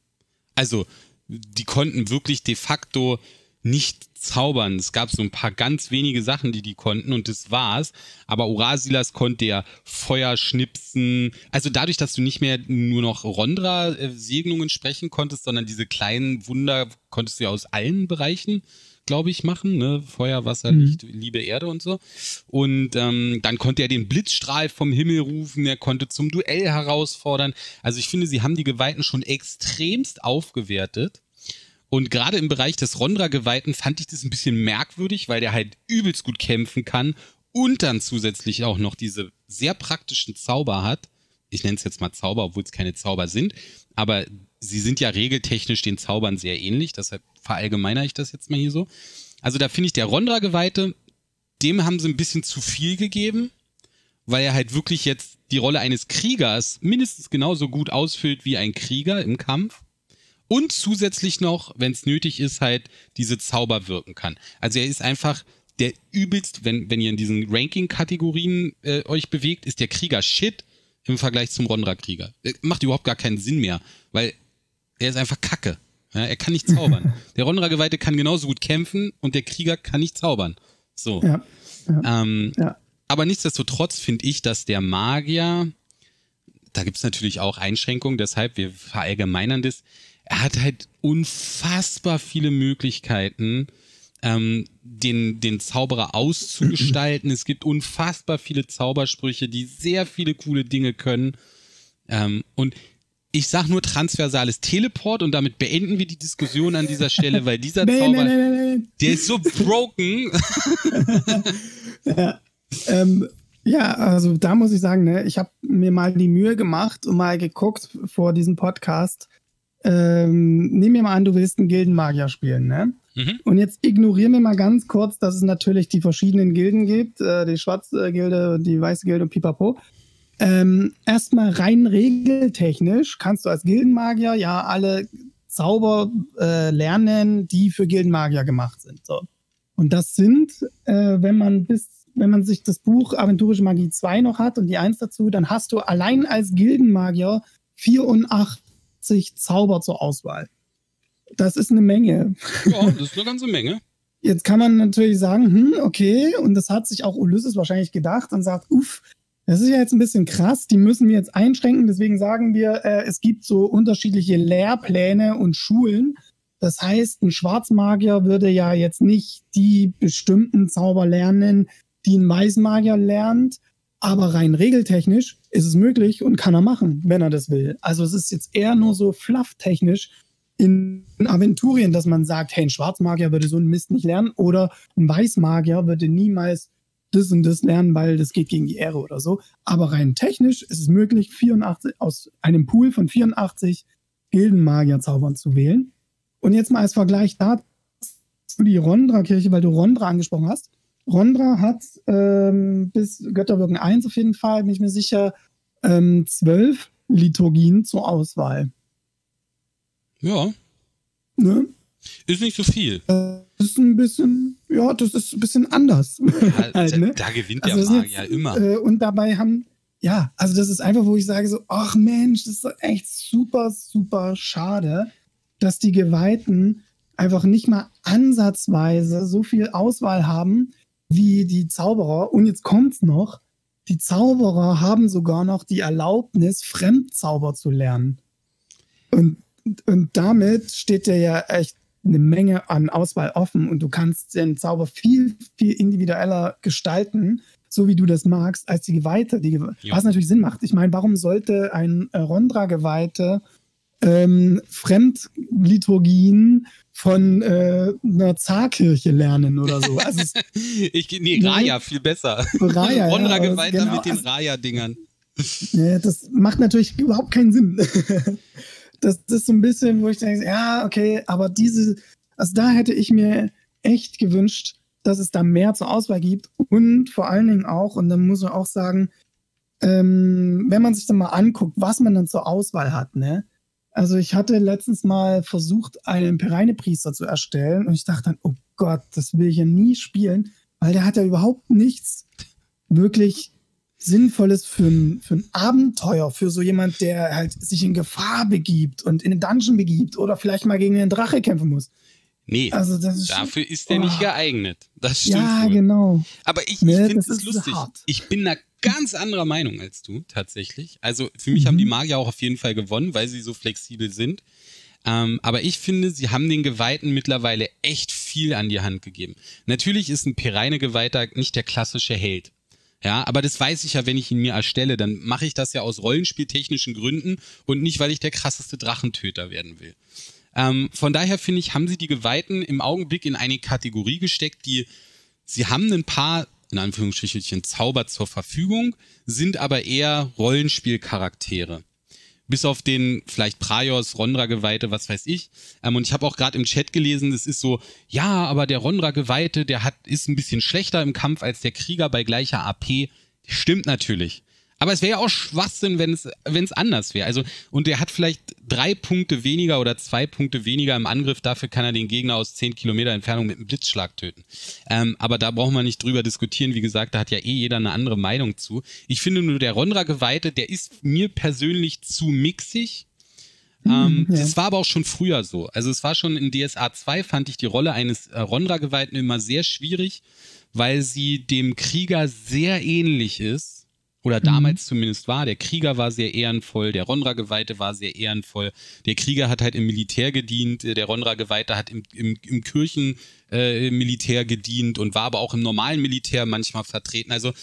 also die konnten wirklich de facto nicht zaubern. Es gab so ein paar ganz wenige Sachen, die die konnten und das war's. Aber Urasilas konnte ja Feuer schnipsen. Also dadurch, dass du nicht mehr nur noch Rondra-Segnungen sprechen konntest, sondern diese kleinen Wunder konntest du ja aus allen Bereichen glaube ich, machen. Ne? Feuer, Wasser, mhm. Licht, Liebe, Erde und so. Und ähm, dann konnte er den Blitzstrahl vom Himmel rufen, er konnte zum Duell herausfordern. Also ich finde, sie haben die Geweihten schon extremst aufgewertet. Und gerade im Bereich des Rondra-Geweihten fand ich das ein bisschen merkwürdig, weil der halt übelst gut kämpfen kann und dann zusätzlich auch noch diese sehr praktischen Zauber hat. Ich nenne es jetzt mal Zauber, obwohl es keine Zauber sind. Aber sie sind ja regeltechnisch den Zaubern sehr ähnlich. Deshalb verallgemeiner ich das jetzt mal hier so. Also da finde ich der Rondra-Geweihte, dem haben sie ein bisschen zu viel gegeben, weil er halt wirklich jetzt die Rolle eines Kriegers mindestens genauso gut ausfüllt wie ein Krieger im Kampf und zusätzlich noch, wenn es nötig ist, halt diese Zauber wirken kann. Also er ist einfach der übelst, wenn, wenn ihr in diesen Ranking-Kategorien äh, euch bewegt, ist der Krieger Shit im Vergleich zum Rondra-Krieger. Äh, macht überhaupt gar keinen Sinn mehr, weil er ist einfach Kacke. Ja, er kann nicht zaubern. der Rondra-Geweihte kann genauso gut kämpfen und der Krieger kann nicht zaubern. So. Ja, ja, ähm. Aber nichtsdestotrotz finde ich, dass der Magier, da gibt es natürlich auch Einschränkungen, deshalb wir verallgemeinern das, er hat halt unfassbar viele Möglichkeiten, ähm, den, den Zauberer auszugestalten. es gibt unfassbar viele Zaubersprüche, die sehr viele coole Dinge können. Ähm, und ich sag nur transversales Teleport und damit beenden wir die Diskussion an dieser Stelle, weil dieser nee, Zauber, nee, nee, der ist so broken. ja, ähm, ja, also da muss ich sagen, ne, ich habe mir mal die Mühe gemacht und mal geguckt vor diesem Podcast, ähm, nehmen wir mal an, du willst einen Gildenmagier spielen, ne? Mhm. Und jetzt ignorieren wir mal ganz kurz, dass es natürlich die verschiedenen Gilden gibt, äh, die schwarze Gilde, die weiße Gilde und pipapo. Ähm, erstmal rein regeltechnisch kannst du als Gildenmagier ja alle Zauber äh, lernen, die für Gildenmagier gemacht sind. So. Und das sind, äh, wenn man bis wenn man sich das Buch Aventurische Magie 2 noch hat und die 1 dazu, dann hast du allein als Gildenmagier 84 Zauber zur Auswahl. Das ist eine Menge. Ja, das ist eine ganze Menge. Jetzt kann man natürlich sagen, hm, okay, und das hat sich auch Ulysses wahrscheinlich gedacht und sagt, uff, das ist ja jetzt ein bisschen krass, die müssen wir jetzt einschränken. Deswegen sagen wir, äh, es gibt so unterschiedliche Lehrpläne und Schulen. Das heißt, ein Schwarzmagier würde ja jetzt nicht die bestimmten Zauber lernen, die ein Weißmagier lernt, aber rein regeltechnisch ist es möglich und kann er machen, wenn er das will. Also es ist jetzt eher nur so flufftechnisch in Aventurien, dass man sagt, hey, ein Schwarzmagier würde so einen Mist nicht lernen oder ein Weißmagier würde niemals das und das lernen, weil das geht gegen die Ehre oder so. Aber rein technisch ist es möglich, 84, aus einem Pool von 84 Gildenmagier-Zaubern zu wählen. Und jetzt mal als Vergleich dazu die Rondra-Kirche, weil du Rondra angesprochen hast. Rondra hat ähm, bis Götterwirken 1 auf jeden Fall, bin ich mir sicher, ähm, zwölf Liturgien zur Auswahl. Ja. Ne? Ist nicht so viel. Das ist ein bisschen, ja, das ist ein bisschen anders. Ja, halt, ne? Da gewinnt der also Magier jetzt, immer. Äh, und dabei haben, ja, also das ist einfach, wo ich sage so, ach Mensch, das ist echt super, super schade, dass die Geweihten einfach nicht mal ansatzweise so viel Auswahl haben wie die Zauberer. Und jetzt kommt's noch, die Zauberer haben sogar noch die Erlaubnis, Fremdzauber zu lernen. Und, und damit steht dir ja echt eine Menge an Auswahl offen und du kannst den Zauber viel, viel individueller gestalten, so wie du das magst, als die Geweihte. Die Gewe ja. Was natürlich Sinn macht. Ich meine, warum sollte ein Rondra-Geweihte ähm, Fremdliturgien von äh, einer Zarkirche lernen oder so. Also es, ich, nee, ne? Raya viel besser. Raya, Rondra ja, weiter genau, mit den also, Raya-Dingern. Ja, das macht natürlich überhaupt keinen Sinn. das, das ist so ein bisschen, wo ich denke, ja, okay, aber diese, also da hätte ich mir echt gewünscht, dass es da mehr zur Auswahl gibt und vor allen Dingen auch, und dann muss man auch sagen, ähm, wenn man sich dann mal anguckt, was man dann zur Auswahl hat, ne? Also ich hatte letztens mal versucht, einen Pereine-Priester zu erstellen und ich dachte dann, oh Gott, das will ich ja nie spielen, weil der hat ja überhaupt nichts wirklich Sinnvolles für ein, für ein Abenteuer, für so jemand, der halt sich in Gefahr begibt und in den Dungeon begibt oder vielleicht mal gegen einen Drache kämpfen muss. Nee, also ist dafür ist er oh. nicht geeignet. Das stimmt. Ja, wohl. genau. Aber ich, ich ne, finde es lustig. Hart. Ich bin da ganz anderer Meinung als du, tatsächlich. Also für mich mhm. haben die Magier auch auf jeden Fall gewonnen, weil sie so flexibel sind. Ähm, aber ich finde, sie haben den Geweihten mittlerweile echt viel an die Hand gegeben. Natürlich ist ein Pereine-Geweihter nicht der klassische Held. Ja, aber das weiß ich ja, wenn ich ihn mir erstelle, dann mache ich das ja aus rollenspieltechnischen Gründen und nicht, weil ich der krasseste Drachentöter werden will. Ähm, von daher finde ich, haben sie die Geweihten im Augenblick in eine Kategorie gesteckt, die sie haben ein paar in Anführungsstrichen Zauber zur Verfügung, sind aber eher Rollenspielcharaktere. Bis auf den vielleicht Praios, Rondra-Geweihte, was weiß ich. Ähm, und ich habe auch gerade im Chat gelesen, es ist so, ja, aber der Rondra-Geweihte, der hat, ist ein bisschen schlechter im Kampf als der Krieger bei gleicher AP. Stimmt natürlich. Aber es wäre ja auch Schwachsinn, wenn es, wenn es anders wäre. Also, und der hat vielleicht drei Punkte weniger oder zwei Punkte weniger im Angriff. Dafür kann er den Gegner aus zehn Kilometer Entfernung mit einem Blitzschlag töten. Ähm, aber da brauchen wir nicht drüber diskutieren. Wie gesagt, da hat ja eh jeder eine andere Meinung zu. Ich finde nur, der Rondra-Geweihte, der ist mir persönlich zu mixig. Mhm, ähm, ja. Das war aber auch schon früher so. Also es war schon in DSA 2, fand ich die Rolle eines äh, Rondra-Geweihten immer sehr schwierig, weil sie dem Krieger sehr ähnlich ist oder mhm. damals mhm. zumindest war. Der Krieger war sehr ehrenvoll, der Ronra-Geweihte war sehr ehrenvoll. Der Krieger hat halt im Militär gedient, der Ronra-Geweihte hat im, im, im Kirchenmilitär äh, gedient und war aber auch im normalen Militär manchmal vertreten. Also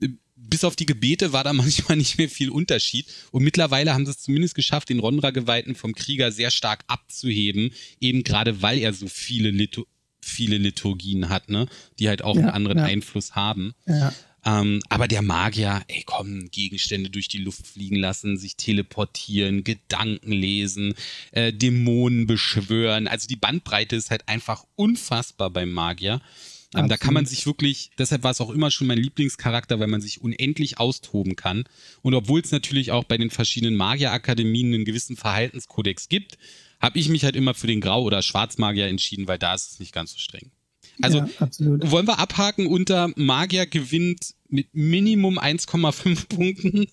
äh, bis auf die Gebete war da manchmal nicht mehr viel Unterschied. Und mittlerweile haben sie es zumindest geschafft, den Ronra-Geweihten vom Krieger sehr stark abzuheben, eben gerade weil er so viele Litur viele Liturgien hat, ne, die halt auch ja, einen anderen ja. Einfluss haben. Ja. Ähm, aber der Magier, ey komm, Gegenstände durch die Luft fliegen lassen, sich teleportieren, Gedanken lesen, äh, Dämonen beschwören. Also die Bandbreite ist halt einfach unfassbar beim Magier. Ähm, da kann man sich wirklich, deshalb war es auch immer schon mein Lieblingscharakter, weil man sich unendlich austoben kann. Und obwohl es natürlich auch bei den verschiedenen Magierakademien einen gewissen Verhaltenskodex gibt, habe ich mich halt immer für den Grau- oder Schwarzmagier entschieden, weil da ist es nicht ganz so streng. Also ja, wollen wir abhaken unter Magier gewinnt mit Minimum 1,5 Punkten?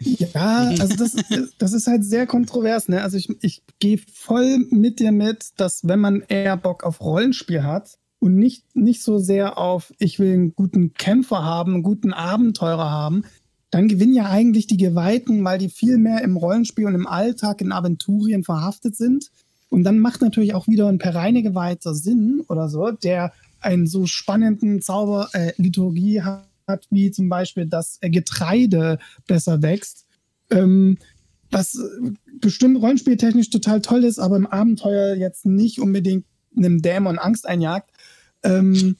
Ja, also das, das ist halt sehr kontrovers. Ne? Also ich, ich gehe voll mit dir mit, dass wenn man eher Bock auf Rollenspiel hat und nicht, nicht so sehr auf, ich will einen guten Kämpfer haben, einen guten Abenteurer haben, dann gewinnen ja eigentlich die Geweihten, weil die viel mehr im Rollenspiel und im Alltag in Aventurien verhaftet sind. Und dann macht natürlich auch wieder ein Pereine Geweihter Sinn oder so, der einen so spannenden Zauberliturgie äh, hat, wie zum Beispiel, dass Getreide besser wächst. Ähm, was bestimmt rollenspieltechnisch total toll ist, aber im Abenteuer jetzt nicht unbedingt einem Dämon Angst einjagt. Ähm,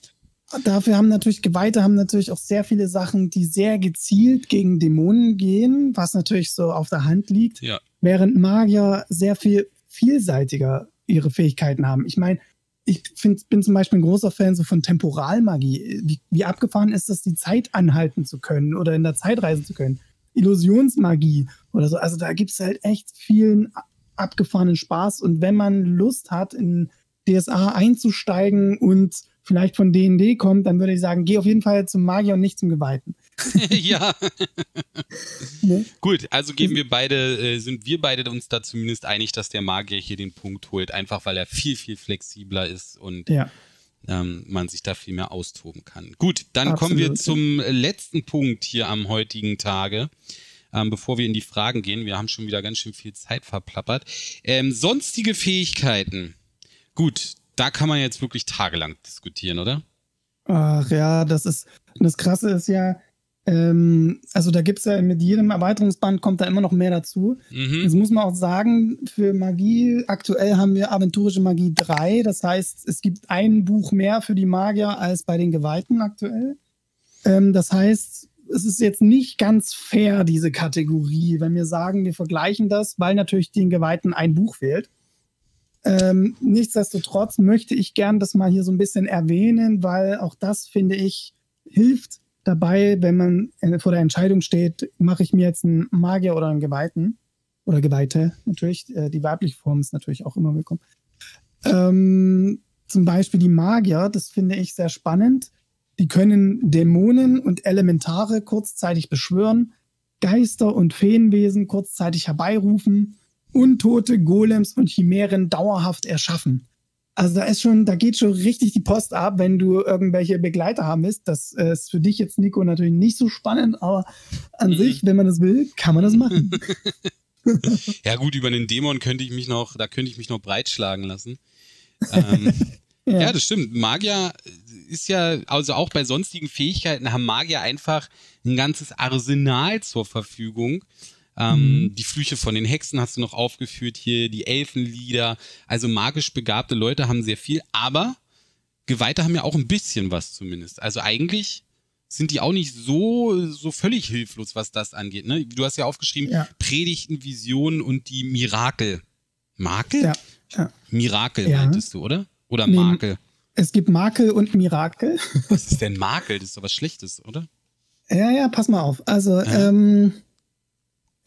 Dafür haben natürlich Geweihte haben natürlich auch sehr viele Sachen, die sehr gezielt gegen Dämonen gehen, was natürlich so auf der Hand liegt. Ja. Während Magier sehr viel vielseitiger ihre Fähigkeiten haben. Ich meine, ich find, bin zum Beispiel ein großer Fan so von Temporalmagie. Wie, wie abgefahren ist das, die Zeit anhalten zu können oder in der Zeit reisen zu können? Illusionsmagie oder so. Also da gibt es halt echt vielen abgefahrenen Spaß. Und wenn man Lust hat, in DSA einzusteigen und vielleicht von D&D kommt, dann würde ich sagen, geh auf jeden Fall zum Magier und nicht zum Geweihten. ja. ne? Gut, also geben wir beide, äh, sind wir beide uns da zumindest einig, dass der Magier hier den Punkt holt, einfach weil er viel, viel flexibler ist und ja. ähm, man sich da viel mehr austoben kann. Gut, dann Absolut. kommen wir zum letzten Punkt hier am heutigen Tage. Ähm, bevor wir in die Fragen gehen, wir haben schon wieder ganz schön viel Zeit verplappert. Ähm, sonstige Fähigkeiten. Gut, da kann man jetzt wirklich tagelang diskutieren, oder? Ach ja, das ist, das Krasse ist ja, ähm, also da gibt es ja mit jedem Erweiterungsband kommt da immer noch mehr dazu. Mhm. Jetzt muss man auch sagen, für Magie, aktuell haben wir Aventurische Magie 3, das heißt, es gibt ein Buch mehr für die Magier als bei den Geweihten aktuell. Ähm, das heißt, es ist jetzt nicht ganz fair, diese Kategorie, wenn wir sagen, wir vergleichen das, weil natürlich den Geweihten ein Buch fehlt. Ähm, nichtsdestotrotz möchte ich gern das mal hier so ein bisschen erwähnen, weil auch das, finde ich, hilft dabei, wenn man vor der Entscheidung steht, mache ich mir jetzt einen Magier oder einen Geweihten oder Geweihte natürlich. Äh, die weibliche Form ist natürlich auch immer willkommen. Ähm, zum Beispiel die Magier, das finde ich sehr spannend. Die können Dämonen und Elementare kurzzeitig beschwören, Geister und Feenwesen kurzzeitig herbeirufen Untote, Golems und Chimären dauerhaft erschaffen. Also da ist schon, da geht schon richtig die Post ab, wenn du irgendwelche Begleiter haben willst. Das äh, ist für dich jetzt, Nico, natürlich nicht so spannend, aber an mhm. sich, wenn man das will, kann man das machen. ja, gut, über den Dämon könnte ich mich noch, da könnte ich mich noch breitschlagen lassen. Ähm, ja. ja, das stimmt. Magier ist ja, also auch bei sonstigen Fähigkeiten haben Magier einfach ein ganzes Arsenal zur Verfügung. Ähm, mhm. Die Flüche von den Hexen hast du noch aufgeführt hier, die Elfenlieder. Also magisch begabte Leute haben sehr viel, aber Geweihte haben ja auch ein bisschen was zumindest. Also eigentlich sind die auch nicht so, so völlig hilflos, was das angeht. Ne? Du hast ja aufgeschrieben, ja. Predigten, Visionen und die Mirakel. Makel? Ja. ja. Mirakel ja. meintest du, oder? Oder nee, Makel? Es gibt Makel und Mirakel. Was ist denn Makel? Das ist doch was Schlechtes, oder? Ja, ja, pass mal auf. Also, ähm,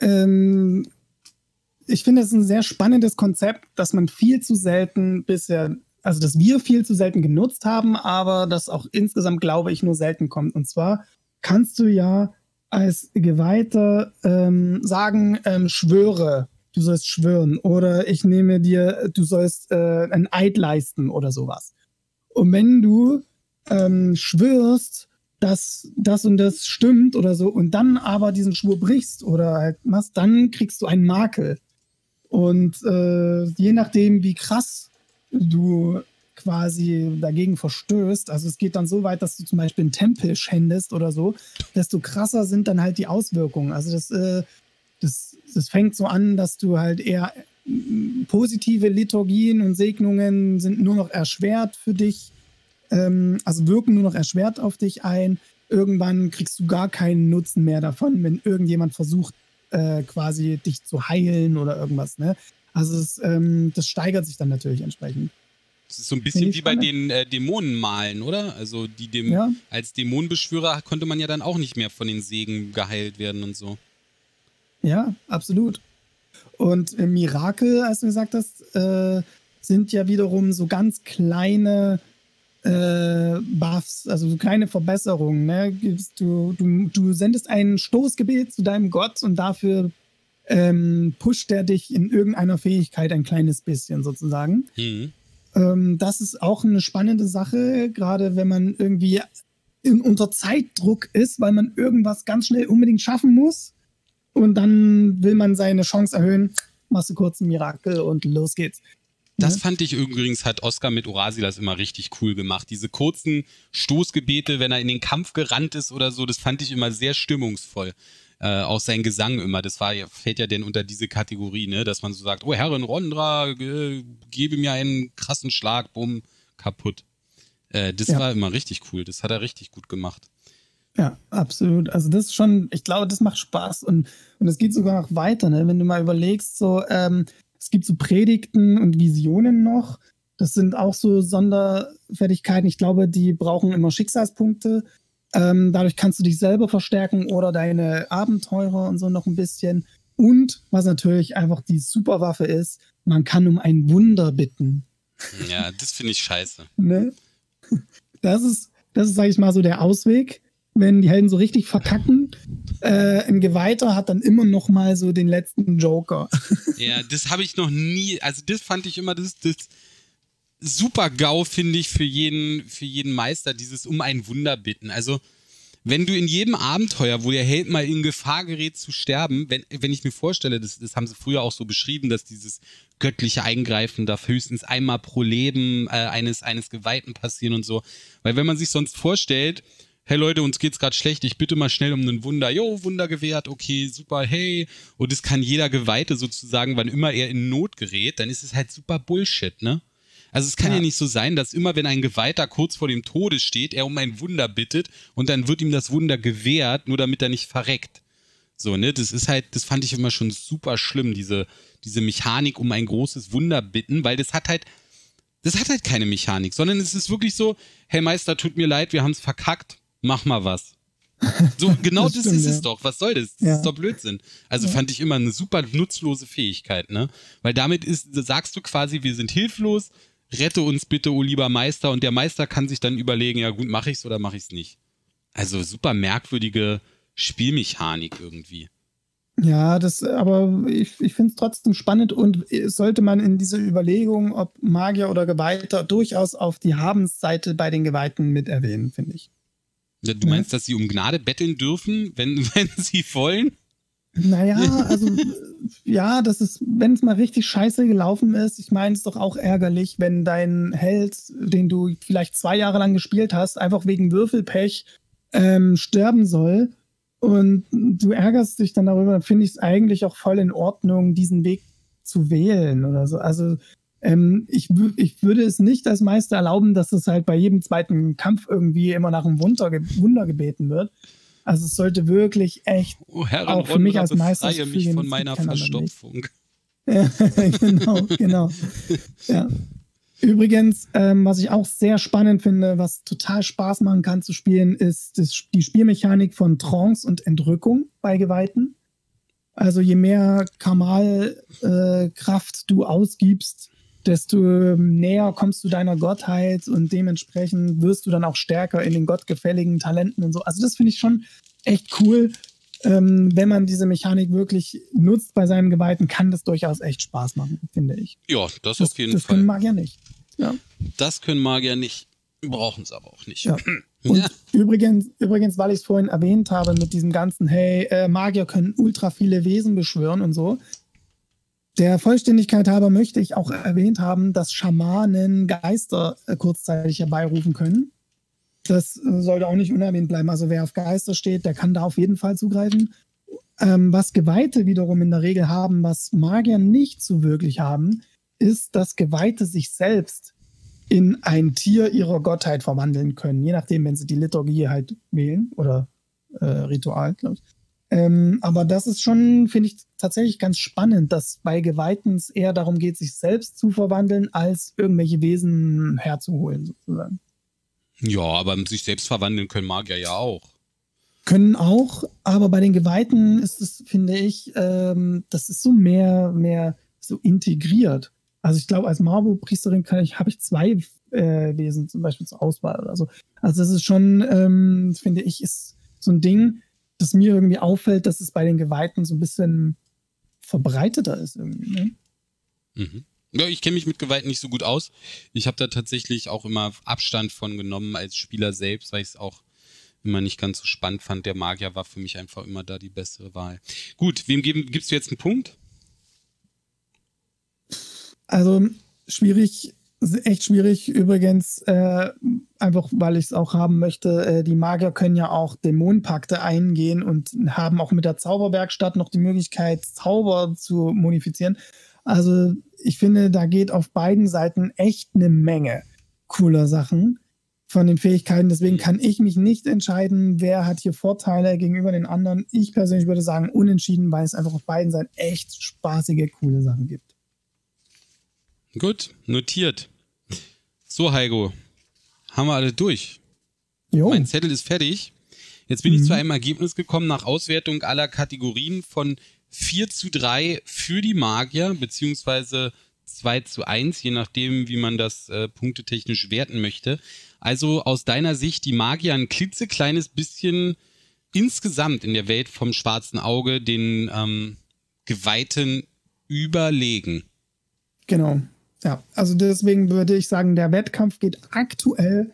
ähm, ich finde es ein sehr spannendes Konzept, dass man viel zu selten bisher, also dass wir viel zu selten genutzt haben, aber das auch insgesamt, glaube ich, nur selten kommt. Und zwar kannst du ja als Geweihter ähm, sagen, ähm, schwöre, du sollst schwören oder ich nehme dir, du sollst äh, ein Eid leisten oder sowas. Und wenn du ähm, schwörst, dass das und das stimmt oder so und dann aber diesen Schwur brichst oder halt machst, dann kriegst du einen Makel. Und äh, je nachdem, wie krass du quasi dagegen verstößt, also es geht dann so weit, dass du zum Beispiel einen Tempel schändest oder so, desto krasser sind dann halt die Auswirkungen. Also das, äh, das, das fängt so an, dass du halt eher äh, positive Liturgien und Segnungen sind nur noch erschwert für dich ähm, also wirken nur noch erschwert auf dich ein. Irgendwann kriegst du gar keinen Nutzen mehr davon, wenn irgendjemand versucht, äh, quasi dich zu heilen oder irgendwas. Ne? Also es, ähm, das steigert sich dann natürlich entsprechend. Das ist so ein bisschen wie bei den äh, Dämonenmalen, oder? Also die Däm ja. als Dämonenbeschwörer konnte man ja dann auch nicht mehr von den Segen geheilt werden und so. Ja, absolut. Und äh, Mirakel, als du gesagt hast, äh, sind ja wiederum so ganz kleine äh, Buffs, also keine Verbesserungen. Ne? Du, du, du sendest ein Stoßgebet zu deinem Gott und dafür ähm, pusht er dich in irgendeiner Fähigkeit ein kleines bisschen sozusagen. Mhm. Ähm, das ist auch eine spannende Sache, gerade wenn man irgendwie in, unter Zeitdruck ist, weil man irgendwas ganz schnell unbedingt schaffen muss. Und dann will man seine Chance erhöhen, machst du kurz ein Mirakel und los geht's. Das ne? fand ich übrigens, hat Oscar mit Urasilas immer richtig cool gemacht. Diese kurzen Stoßgebete, wenn er in den Kampf gerannt ist oder so, das fand ich immer sehr stimmungsvoll. Äh, auch sein Gesang immer, das war, fällt ja denn unter diese Kategorie, ne? dass man so sagt, oh Herrin Rondra, äh, gebe mir einen krassen Schlag, bumm, kaputt. Äh, das ja. war immer richtig cool, das hat er richtig gut gemacht. Ja, absolut. Also das ist schon, ich glaube, das macht Spaß und, und es geht sogar noch weiter, ne? wenn du mal überlegst, so, ähm, es gibt so Predigten und Visionen noch. Das sind auch so Sonderfertigkeiten. Ich glaube, die brauchen immer Schicksalspunkte. Ähm, dadurch kannst du dich selber verstärken oder deine Abenteurer und so noch ein bisschen. Und was natürlich einfach die Superwaffe ist, man kann um ein Wunder bitten. Ja, das finde ich scheiße. ne? Das ist, das ist, sag ich mal, so der Ausweg wenn die Helden so richtig verkacken, äh, ein Geweihter hat dann immer noch mal so den letzten Joker. Ja, das habe ich noch nie, also das fand ich immer das, das super GAU, finde ich, für jeden, für jeden Meister, dieses um ein Wunder bitten. Also, wenn du in jedem Abenteuer, wo der Held mal in Gefahr gerät zu sterben, wenn, wenn ich mir vorstelle, das, das haben sie früher auch so beschrieben, dass dieses göttliche Eingreifen darf höchstens einmal pro Leben äh, eines, eines Geweihten passieren und so. Weil wenn man sich sonst vorstellt, hey Leute, uns geht's gerade schlecht, ich bitte mal schnell um einen Wunder. Jo, Wunder gewährt, okay, super, hey. Und es kann jeder Geweihte sozusagen, wann immer er in Not gerät, dann ist es halt super Bullshit, ne? Also es kann ja. ja. nicht so sein, dass immer, wenn ein Geweihter kurz vor dem Tode steht, er um ein Wunder bittet und dann wird ihm das Wunder gewährt, nur damit er nicht verreckt. So, ne? Das ist halt, das fand ich immer schon super schlimm, diese, diese Mechanik um ein großes Wunder bitten, weil das hat halt, das hat halt keine Mechanik, sondern es ist wirklich so, hey Meister, tut mir leid, wir haben es verkackt, mach mal was. So, genau das, das stimmt, ist ja. es doch. Was soll das? Das ja. ist doch Blödsinn. Also ja. fand ich immer eine super nutzlose Fähigkeit, ne? Weil damit ist, sagst du quasi, wir sind hilflos, rette uns bitte, oh lieber Meister, und der Meister kann sich dann überlegen, ja gut, mach ich's oder mach ich's nicht. Also super merkwürdige Spielmechanik irgendwie. Ja, das, aber ich, ich finde es trotzdem spannend und sollte man in dieser Überlegung, ob Magier oder Geweihter, durchaus auf die Habensseite bei den Geweihten mit erwähnen, finde ich. Du meinst, dass sie um Gnade betteln dürfen, wenn, wenn sie wollen? Naja, also ja, das ist, wenn es mal richtig scheiße gelaufen ist, ich meine, es doch auch ärgerlich, wenn dein Held, den du vielleicht zwei Jahre lang gespielt hast, einfach wegen Würfelpech ähm, sterben soll. Und du ärgerst dich dann darüber, dann finde ich es eigentlich auch voll in Ordnung, diesen Weg zu wählen oder so. Also ähm, ich, ich würde es nicht als Meister erlauben, dass es halt bei jedem zweiten Kampf irgendwie immer nach einem Wunder, Wunder gebeten wird. Also es sollte wirklich echt oh, Herren, auch für mich als Meister mich von meiner Verstopfung. Ja, genau, genau. Ja. Übrigens, ähm, was ich auch sehr spannend finde, was total Spaß machen kann zu spielen, ist das, die Spielmechanik von Trance und Entrückung bei Geweihten. Also je mehr Kamalkraft äh, du ausgibst, desto näher kommst du deiner Gottheit und dementsprechend wirst du dann auch stärker in den gottgefälligen Talenten und so. Also das finde ich schon echt cool. Ähm, wenn man diese Mechanik wirklich nutzt bei seinem Geweihten, kann das durchaus echt Spaß machen, finde ich. Ja, das, das auf jeden das Fall. Das können Magier nicht. Ja. Das können Magier nicht. Brauchen es aber auch nicht. Ja. Und ja. übrigens, übrigens, weil ich es vorhin erwähnt habe mit diesem ganzen, hey, äh, Magier können ultra viele Wesen beschwören und so. Der Vollständigkeit halber möchte ich auch erwähnt haben, dass Schamanen Geister äh, kurzzeitig herbeirufen können. Das äh, sollte auch nicht unerwähnt bleiben. Also wer auf Geister steht, der kann da auf jeden Fall zugreifen. Ähm, was Geweihte wiederum in der Regel haben, was Magier nicht so wirklich haben, ist, dass Geweihte sich selbst in ein Tier ihrer Gottheit verwandeln können, je nachdem, wenn sie die Liturgie halt wählen oder äh, Ritual, glaube ich. Ähm, aber das ist schon, finde ich, tatsächlich ganz spannend, dass bei Geweihten es eher darum geht, sich selbst zu verwandeln, als irgendwelche Wesen herzuholen, sozusagen. Ja, aber sich selbst verwandeln können Magier ja auch. Können auch, aber bei den Geweihten ist es, finde ich, ähm, das ist so mehr, mehr so integriert. Also ich glaube, als Marbo-Priesterin habe ich zwei Lebewesen zum Beispiel zur Auswahl oder so. Also das ist schon, ähm, finde ich, ist so ein Ding, das mir irgendwie auffällt, dass es bei den Geweihten so ein bisschen verbreiteter ist irgendwie. Ne? Mhm. Ja, ich kenne mich mit Gewalt nicht so gut aus. Ich habe da tatsächlich auch immer Abstand von genommen als Spieler selbst, weil ich es auch immer nicht ganz so spannend fand. Der Magier war für mich einfach immer da die bessere Wahl. Gut, wem geben, gibst du jetzt einen Punkt? Also schwierig, echt schwierig. Übrigens, äh, einfach weil ich es auch haben möchte, äh, die Magier können ja auch Dämonenpakte eingehen und haben auch mit der Zauberwerkstatt noch die Möglichkeit, Zauber zu modifizieren. Also ich finde, da geht auf beiden Seiten echt eine Menge cooler Sachen von den Fähigkeiten. Deswegen kann ich mich nicht entscheiden, wer hat hier Vorteile gegenüber den anderen. Ich persönlich würde sagen unentschieden, weil es einfach auf beiden Seiten echt spaßige, coole Sachen gibt. Gut, notiert. So, Heiko, haben wir alle durch. Jo. Mein Zettel ist fertig. Jetzt bin mhm. ich zu einem Ergebnis gekommen nach Auswertung aller Kategorien von 4 zu 3 für die Magier, beziehungsweise 2 zu 1, je nachdem, wie man das äh, punktetechnisch werten möchte. Also aus deiner Sicht die Magier ein klitzekleines bisschen insgesamt in der Welt vom schwarzen Auge den ähm, Geweihten überlegen. Genau. Ja, also deswegen würde ich sagen, der Wettkampf geht aktuell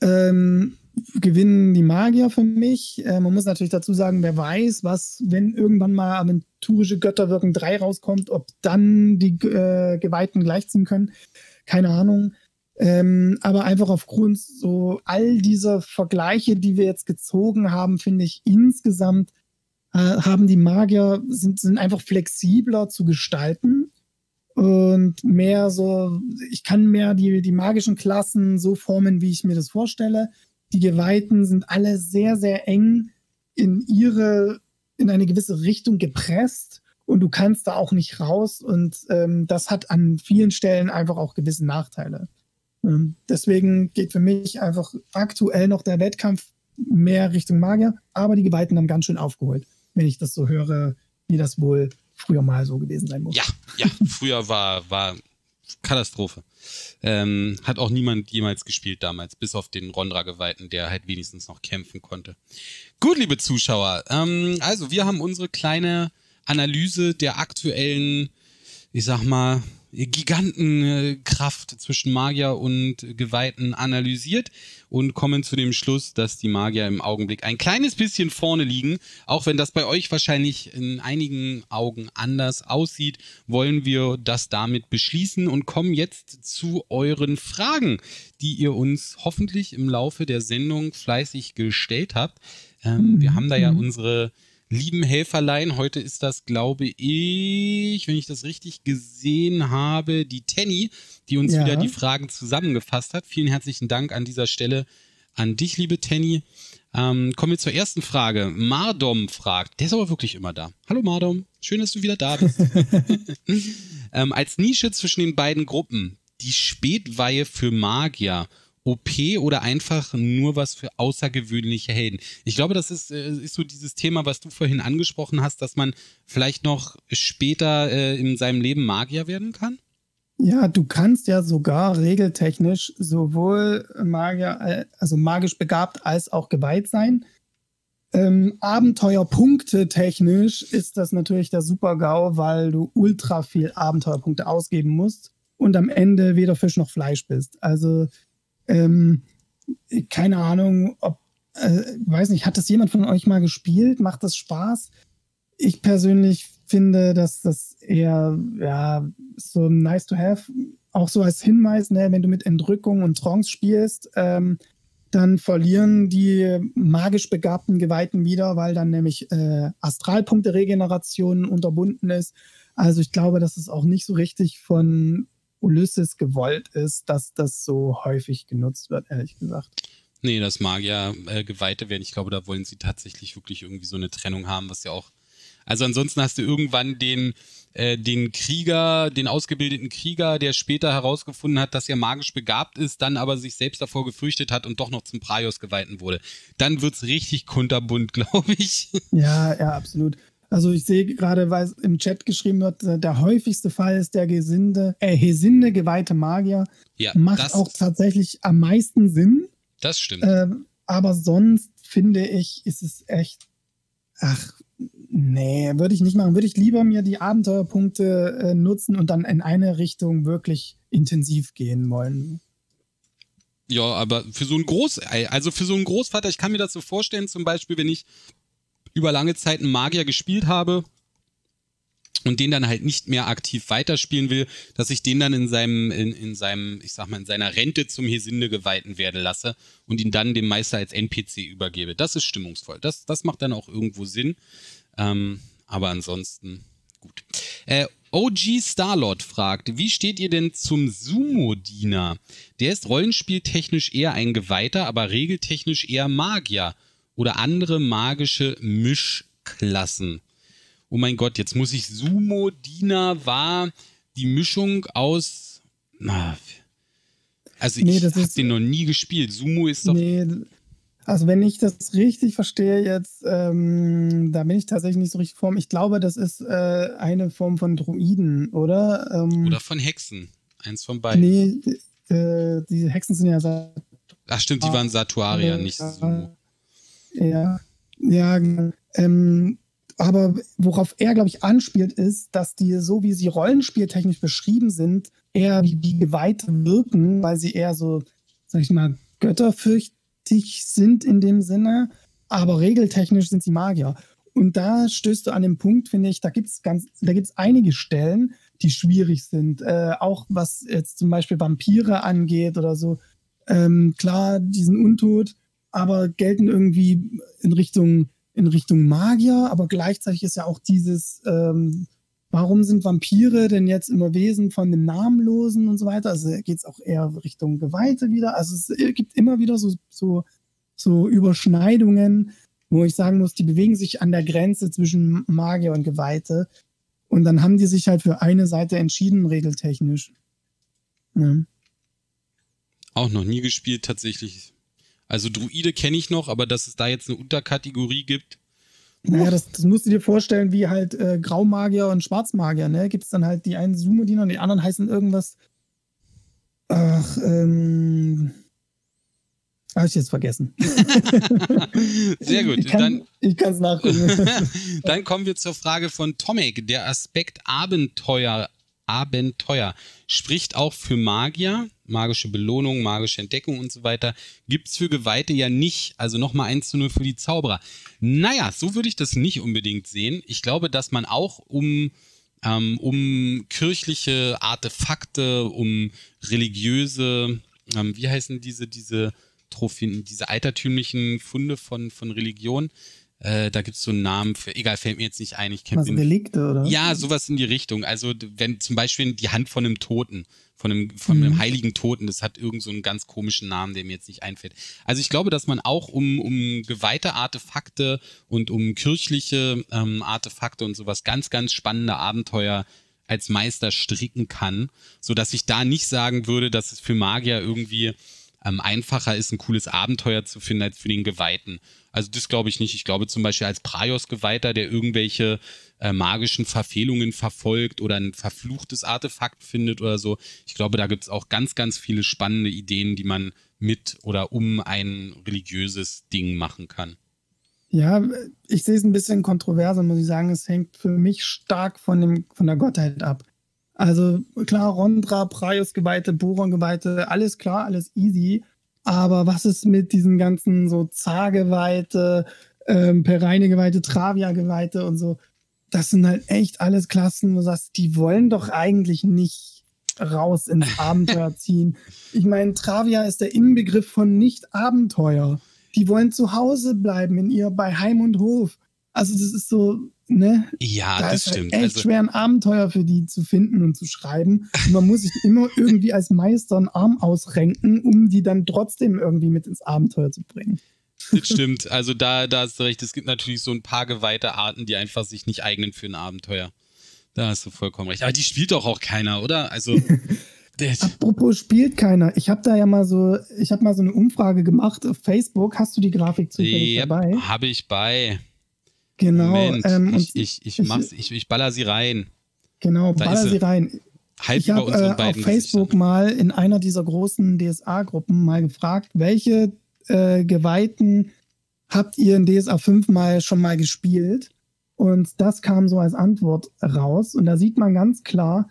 ähm, gewinnen die Magier für mich. Äh, man muss natürlich dazu sagen, wer weiß, was, wenn irgendwann mal aventurische Götterwirken 3 rauskommt, ob dann die äh, Geweihten gleichziehen können. Keine Ahnung. Ähm, aber einfach aufgrund so all dieser Vergleiche, die wir jetzt gezogen haben, finde ich insgesamt äh, haben die Magier sind, sind einfach flexibler zu gestalten und mehr so, ich kann mehr die, die magischen Klassen so formen, wie ich mir das vorstelle. Die Geweihten sind alle sehr, sehr eng in ihre, in eine gewisse Richtung gepresst und du kannst da auch nicht raus und ähm, das hat an vielen Stellen einfach auch gewisse Nachteile. Ähm, deswegen geht für mich einfach aktuell noch der Wettkampf mehr Richtung Magier, aber die Geweihten haben ganz schön aufgeholt, wenn ich das so höre, wie das wohl früher mal so gewesen sein muss. Ja, ja, früher war, war Katastrophe. Ähm, hat auch niemand jemals gespielt damals, bis auf den Rondra-Geweihten, der halt wenigstens noch kämpfen konnte. Gut, liebe Zuschauer, ähm, also wir haben unsere kleine Analyse der aktuellen, ich sag mal, Gigantenkraft zwischen Magier und Geweihten analysiert und kommen zu dem Schluss, dass die Magier im Augenblick ein kleines bisschen vorne liegen. Auch wenn das bei euch wahrscheinlich in einigen Augen anders aussieht, wollen wir das damit beschließen und kommen jetzt zu euren Fragen, die ihr uns hoffentlich im Laufe der Sendung fleißig gestellt habt. Ähm, wir haben da ja mhm. unsere lieben Helferlein. Heute ist das, glaube ich, wenn ich das richtig gesehen habe, die Tenny, die uns ja. wieder die Fragen zusammengefasst hat. Vielen herzlichen Dank an dieser Stelle an dich, liebe Tenny. Ähm, kommen wir zur ersten Frage. Mardom fragt, der ist aber wirklich immer da. Hallo Mardom, schön, dass du wieder da bist. ähm, als Nische zwischen den beiden Gruppen, die Spätweihe für Magier OP oder einfach nur was für außergewöhnliche Helden. Ich glaube, das ist, äh, ist so dieses Thema, was du vorhin angesprochen hast, dass man vielleicht noch später äh, in seinem Leben Magier werden kann. Ja, du kannst ja sogar regeltechnisch sowohl Magier, äh, also magisch begabt als auch geweiht sein. Ähm, Abenteuerpunkte technisch ist das natürlich der Super-GAU, weil du ultra viel Abenteuerpunkte ausgeben musst und am Ende weder Fisch noch Fleisch bist. Also ähm, keine Ahnung, ob, äh, weiß nicht, hat das jemand von euch mal gespielt? Macht das Spaß? Ich persönlich finde, dass das eher, ja, so nice to have. Auch so als Hinweis, ne, wenn du mit Entrückung und Trance spielst, ähm, dann verlieren die magisch begabten Geweihten wieder, weil dann nämlich äh, Astralpunkte-Regeneration unterbunden ist. Also ich glaube, dass es auch nicht so richtig von Ulysses gewollt ist, dass das so häufig genutzt wird, ehrlich gesagt. Nee, das mag ja äh, Geweihte werden. Ich glaube, da wollen sie tatsächlich wirklich irgendwie so eine Trennung haben, was ja auch. Also ansonsten hast du irgendwann den, äh, den Krieger, den ausgebildeten Krieger, der später herausgefunden hat, dass er magisch begabt ist, dann aber sich selbst davor gefürchtet hat und doch noch zum Praios geweihten wurde. Dann wird es richtig kunterbunt, glaube ich. Ja, ja, absolut. Also ich sehe gerade, weil im Chat geschrieben wird, äh, der häufigste Fall ist der Gesinde, äh, Hesinde geweihte Magier. Ja, Macht auch tatsächlich am meisten Sinn. Das stimmt. Äh, aber sonst finde ich, ist es echt, ach, nee, würde ich nicht machen. Würde ich lieber mir die Abenteuerpunkte äh, nutzen und dann in eine Richtung wirklich intensiv gehen wollen. Ja, aber für so ein Groß, also für so einen Großvater, ich kann mir das so vorstellen, zum Beispiel, wenn ich über lange Zeit einen Magier gespielt habe und den dann halt nicht mehr aktiv weiterspielen will, dass ich den dann in seinem, in, in seinem, ich sag mal, in seiner Rente zum Hesinde geweihten werde lasse und ihn dann dem Meister als NPC übergebe. Das ist stimmungsvoll. Das, das macht dann auch irgendwo Sinn. Ähm, aber ansonsten gut. Äh, OG Starlord fragt, wie steht ihr denn zum Sumo-Diener? Der ist rollenspieltechnisch eher ein Geweihter, aber regeltechnisch eher Magier oder andere magische Mischklassen. Oh mein Gott, jetzt muss ich Sumo-Diener war die Mischung aus. Na, also nee, ich habe den noch nie gespielt. Sumo ist doch. Nee, also wenn ich das richtig verstehe jetzt, ähm, da bin ich tatsächlich nicht so richtig vor. Ich glaube, das ist äh, eine Form von Druiden, oder? Ähm, oder von Hexen. Eins von beiden. Nee, äh, die Hexen sind ja Sat Ach stimmt, die waren Satuarier, nicht Sumo. Ja, ja. Ähm, aber worauf er, glaube ich, anspielt, ist, dass die, so wie sie rollenspieltechnisch beschrieben sind, eher wie, wie Geweihte wirken, weil sie eher so, sag ich mal, götterfürcht sind in dem Sinne, aber regeltechnisch sind sie Magier. Und da stößt du an den Punkt, finde ich, da gibt es ganz, da gibt es einige Stellen, die schwierig sind. Äh, auch was jetzt zum Beispiel Vampire angeht oder so. Ähm, klar, die sind untot, aber gelten irgendwie in Richtung, in Richtung Magier, aber gleichzeitig ist ja auch dieses, ähm, warum sind Vampire denn jetzt immer Wesen von dem Namenlosen und so weiter? Also geht es auch eher Richtung Geweihte wieder. Also es gibt immer wieder so, so, so Überschneidungen, wo ich sagen muss, die bewegen sich an der Grenze zwischen Magier und Geweihte. Und dann haben die sich halt für eine Seite entschieden, regeltechnisch. Ja. Auch noch nie gespielt, tatsächlich. Also Druide kenne ich noch, aber dass es da jetzt eine Unterkategorie gibt, naja, das, das musst du dir vorstellen, wie halt äh, Graumagier und Schwarzmagier, ne? Gibt es dann halt die einen Sumo-Diener und die anderen heißen irgendwas. Ach, ähm. Habe ich jetzt vergessen. Sehr gut. Ich kann es nachgucken. dann kommen wir zur Frage von Tomek. Der Aspekt Abenteuer Abenteuer. Spricht auch für Magier, magische Belohnung, magische Entdeckung und so weiter. Gibt es für Geweihte ja nicht. Also nochmal 1 zu 0 für die Zauberer. Naja, so würde ich das nicht unbedingt sehen. Ich glaube, dass man auch um, ähm, um kirchliche Artefakte, um religiöse, ähm, wie heißen diese, diese Trophäen, diese altertümlichen Funde von, von Religion, äh, da gibt es so einen Namen für, egal, fällt mir jetzt nicht ein. Ich Was, Relikte, oder? Ja, sowas in die Richtung. Also, wenn zum Beispiel die Hand von einem Toten, von einem, von einem mhm. heiligen Toten, das hat irgend so einen ganz komischen Namen, der mir jetzt nicht einfällt. Also, ich glaube, dass man auch um, um geweihte Artefakte und um kirchliche ähm, Artefakte und sowas ganz, ganz spannende Abenteuer als Meister stricken kann, so dass ich da nicht sagen würde, dass es für Magier irgendwie ähm, einfacher ist, ein cooles Abenteuer zu finden als für den Geweihten. Also das glaube ich nicht. Ich glaube zum Beispiel als Praios-Geweihter, der irgendwelche äh, magischen Verfehlungen verfolgt oder ein verfluchtes Artefakt findet oder so. Ich glaube, da gibt es auch ganz, ganz viele spannende Ideen, die man mit oder um ein religiöses Ding machen kann. Ja, ich sehe es ein bisschen kontroverser, muss ich sagen. Es hängt für mich stark von, dem, von der Gottheit ab. Also klar, Rondra, Praios-Geweihte, Boron-Geweihte, alles klar, alles easy. Aber was ist mit diesen ganzen so Zar-Geweihte, ähm, Pereine-Geweihte, Travia-Geweihte und so? Das sind halt echt alles Klassen, wo du sagst, die wollen doch eigentlich nicht raus ins Abenteuer ziehen. Ich meine, Travia ist der Inbegriff von Nicht-Abenteuer. Die wollen zu Hause bleiben in ihr bei Heim und Hof. Also das ist so, ne? Ja, da das ist halt stimmt. Echt also, schwer, ein Abenteuer für die zu finden und zu schreiben. Und man muss sich immer irgendwie als Meister einen Arm ausrenken, um die dann trotzdem irgendwie mit ins Abenteuer zu bringen. Das stimmt. Also da, da hast du recht. Es gibt natürlich so ein paar geweihte Arten, die einfach sich nicht eignen für ein Abenteuer. Da hast du vollkommen recht. Aber die spielt doch auch keiner, oder? Also. Apropos spielt keiner. Ich habe da ja mal so, ich habe mal so eine Umfrage gemacht auf Facebook. Hast du die Grafik zufällig yep, dabei? Habe ich bei. Genau. Moment, ähm, ich, ich, ich, mach's, ich, ich baller sie rein. Genau, Da baller sie. sie rein. Halt ich habe äh, auf Facebook Gesichtern. mal in einer dieser großen DSA-Gruppen mal gefragt, welche äh, Geweihten habt ihr in DSA 5 mal schon mal gespielt? Und das kam so als Antwort raus. Und da sieht man ganz klar,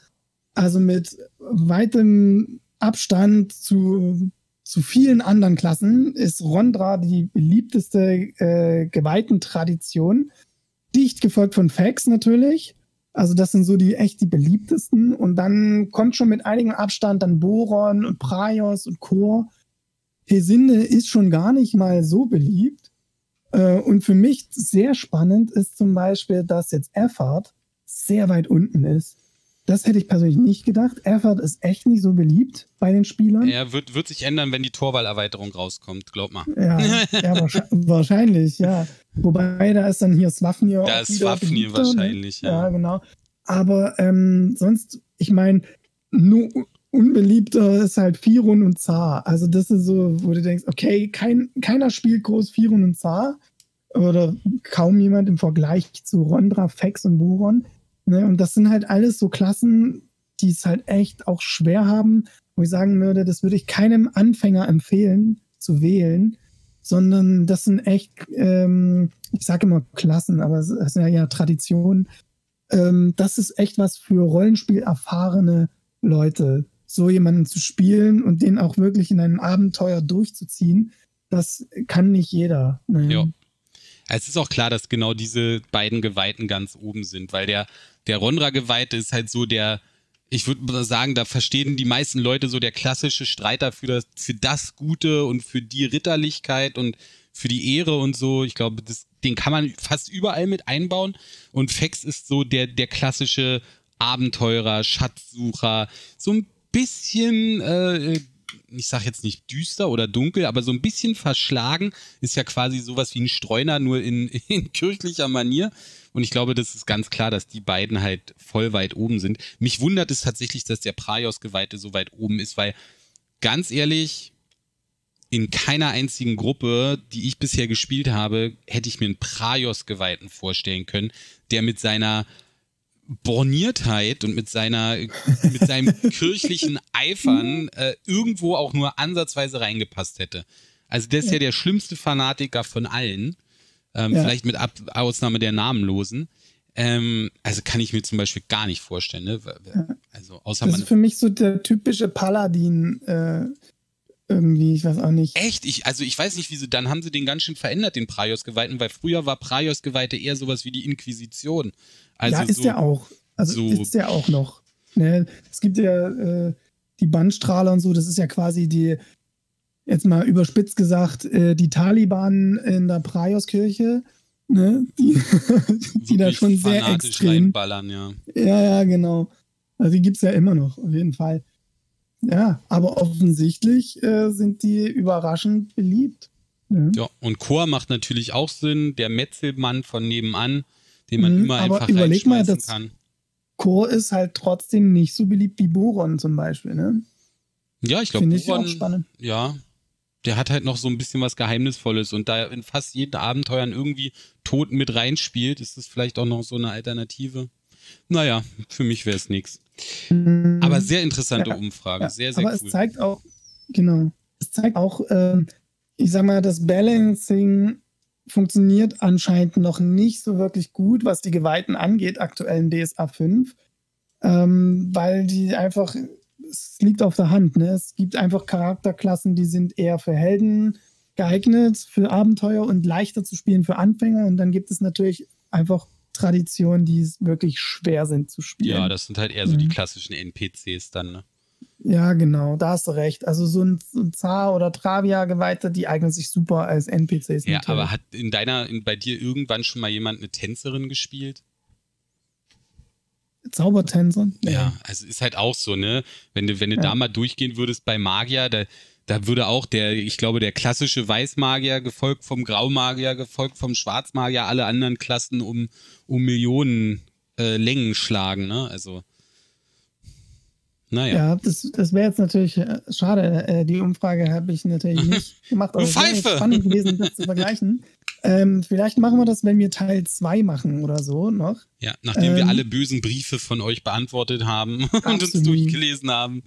also mit weitem Abstand zu, zu vielen anderen Klassen ist Rondra die beliebteste äh, Geweihten-Tradition. Dicht gefolgt von Fax natürlich. Also das sind so die echt die beliebtesten. Und dann kommt schon mit einigem Abstand dann Boron und Praios und Chor. Hesinde ist schon gar nicht mal so beliebt. Äh, Und für mich sehr spannend ist zum Beispiel, dass jetzt Effort sehr weit unten ist. Das hätte ich persönlich nicht gedacht. Effort ist echt nicht so beliebt bei den Spielern. Er wird, wird sich ändern, wenn die Torwahlerweiterung rauskommt, glaub mal. Ja, ja wahrscheinlich, wahrscheinlich, ja. Wobei, da ist dann hier Swafnir. Da ist Swafnir ne? wahrscheinlich, ja. Ja, genau. Aber ähm, sonst, ich meine, nur unbeliebter ist halt Firun und Zar. Also das ist so, wo du denkst, okay, kein, keiner spielt groß Firun und Zar. Oder kaum jemand im Vergleich zu Rondra, Fex und Boron. Ne? Und das sind halt alles so Klassen, die es halt echt auch schwer haben, wo ich sagen würde, das würde ich keinem Anfänger empfehlen zu wählen, sondern das sind echt, ähm, ich sage immer Klassen, aber es ist ja, ja Tradition. Ähm, das ist echt was für Rollenspiel erfahrene Leute, so jemanden zu spielen und den auch wirklich in ein Abenteuer durchzuziehen. Das kann nicht jeder. Ne? Ja. Es ist auch klar, dass genau diese beiden Geweihten ganz oben sind, weil der, der Rondra-Geweihte ist halt so der, ich würde sagen, da verstehen die meisten Leute so der klassische Streiter für das, für das Gute und für die Ritterlichkeit und für die Ehre und so. Ich glaube, das, den kann man fast überall mit einbauen. Und Fex ist so der, der klassische Abenteurer, Schatzsucher, so ein bisschen, äh, ich sag jetzt nicht düster oder dunkel, aber so ein bisschen verschlagen, ist ja quasi sowas wie ein Streuner, nur in, in kirchlicher Manier. Und ich glaube, das ist ganz klar, dass die beiden halt voll weit oben sind. Mich wundert es tatsächlich, dass der Praios-Geweihte so weit oben ist, weil ganz ehrlich, in keiner einzigen Gruppe, die ich bisher gespielt habe, hätte ich mir einen Praios-Geweihten vorstellen können, der mit seiner Borniertheit und mit seiner, mit seinem kirchlichen Eifern äh, irgendwo auch nur ansatzweise reingepasst hätte. Also der ist ja, Ja. der schlimmste Fanatiker von allen. Ähm, Ja. Vielleicht mit Ab Ausnahme der Namenlosen. Ähm, also kann ich mir zum Beispiel gar nicht vorstellen. Ne? Also außer Das ist für mich so der typische Paladin äh, irgendwie, ich weiß auch nicht. Echt? Ich, also ich weiß nicht, wieso, dann haben sie den ganz schön verändert, den Praios-Geweihten, weil früher war Praios-Geweihte eher sowas wie die Inquisition. Also ja, ist so, der auch. Also so- ist der auch noch. Ne? Es gibt ja äh, die Bandstrahler und so, das ist ja quasi die, jetzt mal überspitzt gesagt, äh, die Taliban in der Praios-Kirche, ne? die, die da schon sehr extrem. ja. Ja, ja, genau. Also die gibt es ja immer noch, auf jeden Fall. Ja, aber offensichtlich äh, sind die überraschend beliebt. Ne? Ja, und Chor macht natürlich auch Sinn, der Metzelmann von nebenan, den man Mhm, immer aber einfach überleg mal, das- kann. Chor ist halt trotzdem nicht so beliebt wie Boron zum Beispiel. Ne? Ja, ich glaube, Finde ich auch Boron, spannend. ja, der hat halt noch so ein bisschen was Geheimnisvolles und da er in fast jeden Abenteuern irgendwie Tod mit reinspielt, ist das vielleicht auch noch so eine Alternative. Naja, für mich wäre es nichts. Aber sehr interessante Ja, Umfrage, Ja, sehr, sehr aber cool. es zeigt auch, genau, es zeigt auch, ähm, ich sag mal, das Balancing funktioniert anscheinend noch nicht so wirklich gut, was die Geweihten angeht, aktuell in DSA 5, ähm, weil die einfach, es liegt auf der Hand, ne? es gibt einfach Charakterklassen, die sind eher für Helden geeignet, für Abenteuer und leichter zu spielen für Anfänger und dann gibt es natürlich einfach Traditionen, die es wirklich schwer sind zu spielen. ja, das sind halt eher so die Mhm. klassischen NPCs dann, ne? Ja, genau, da hast du recht. Also so ein, so ein Zar oder Travia-Geweihte, die eignen sich super als NPCs. Ja, aber hat in deiner, in, bei dir irgendwann schon mal jemand eine Tänzerin gespielt? Zaubertänzer? Ja, also ist halt auch so, ne? Wenn du, wenn du Ja. da mal durchgehen würdest bei Magier, da, da würde auch der, ich glaube, der klassische Weißmagier gefolgt vom Graumagier, gefolgt vom Schwarzmagier, alle anderen Klassen um, um Millionen äh, Längen schlagen, ne? Also. Naja. Ja, das, das wäre jetzt natürlich äh, schade. Äh, die Umfrage habe ich natürlich nicht gemacht. Aber Pfeife! spannend gewesen, das zu vergleichen. Ähm, vielleicht machen wir das, wenn wir Teil 2 machen oder so noch. Ja, nachdem ähm, wir alle bösen Briefe von euch beantwortet haben und uns durchgelesen haben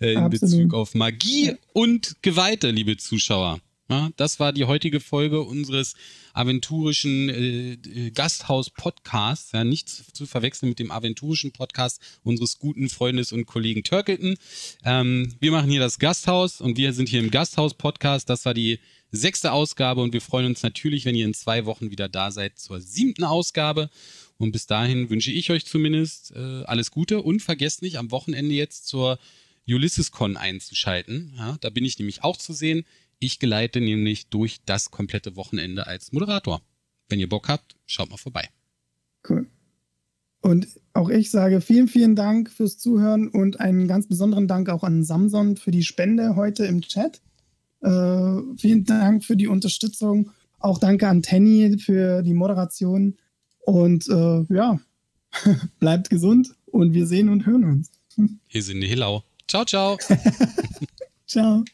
äh, in absolut. Bezug auf Magie und Geweihte, liebe Zuschauer. Ja, das war die heutige Folge unseres aventurischen äh, äh, Gasthaus-Podcasts. Ja, nichts zu verwechseln mit dem aventurischen Podcast unseres guten Freundes und Kollegen Turkelton. Ähm, wir machen hier das Gasthaus und wir sind hier im Gasthaus-Podcast. Das war die sechste Ausgabe und wir freuen uns natürlich, wenn ihr in zwei Wochen wieder da seid zur siebten Ausgabe. Und bis dahin wünsche ich euch zumindest äh, alles Gute und vergesst nicht, am Wochenende jetzt zur UlyssesCon einzuschalten. Ja, da bin ich nämlich auch zu sehen. Ich geleite nämlich durch das komplette Wochenende als Moderator. Wenn ihr Bock habt, schaut mal vorbei. Cool. Und auch ich sage vielen, vielen Dank fürs Zuhören und einen ganz besonderen Dank auch an Samson für die Spende heute im Chat. Äh, vielen Dank für die Unterstützung. Auch danke an Tenny für die Moderation. Und äh, ja, bleibt gesund und wir sehen und hören uns. Hier sind die Hillau. Ciao, ciao. ciao.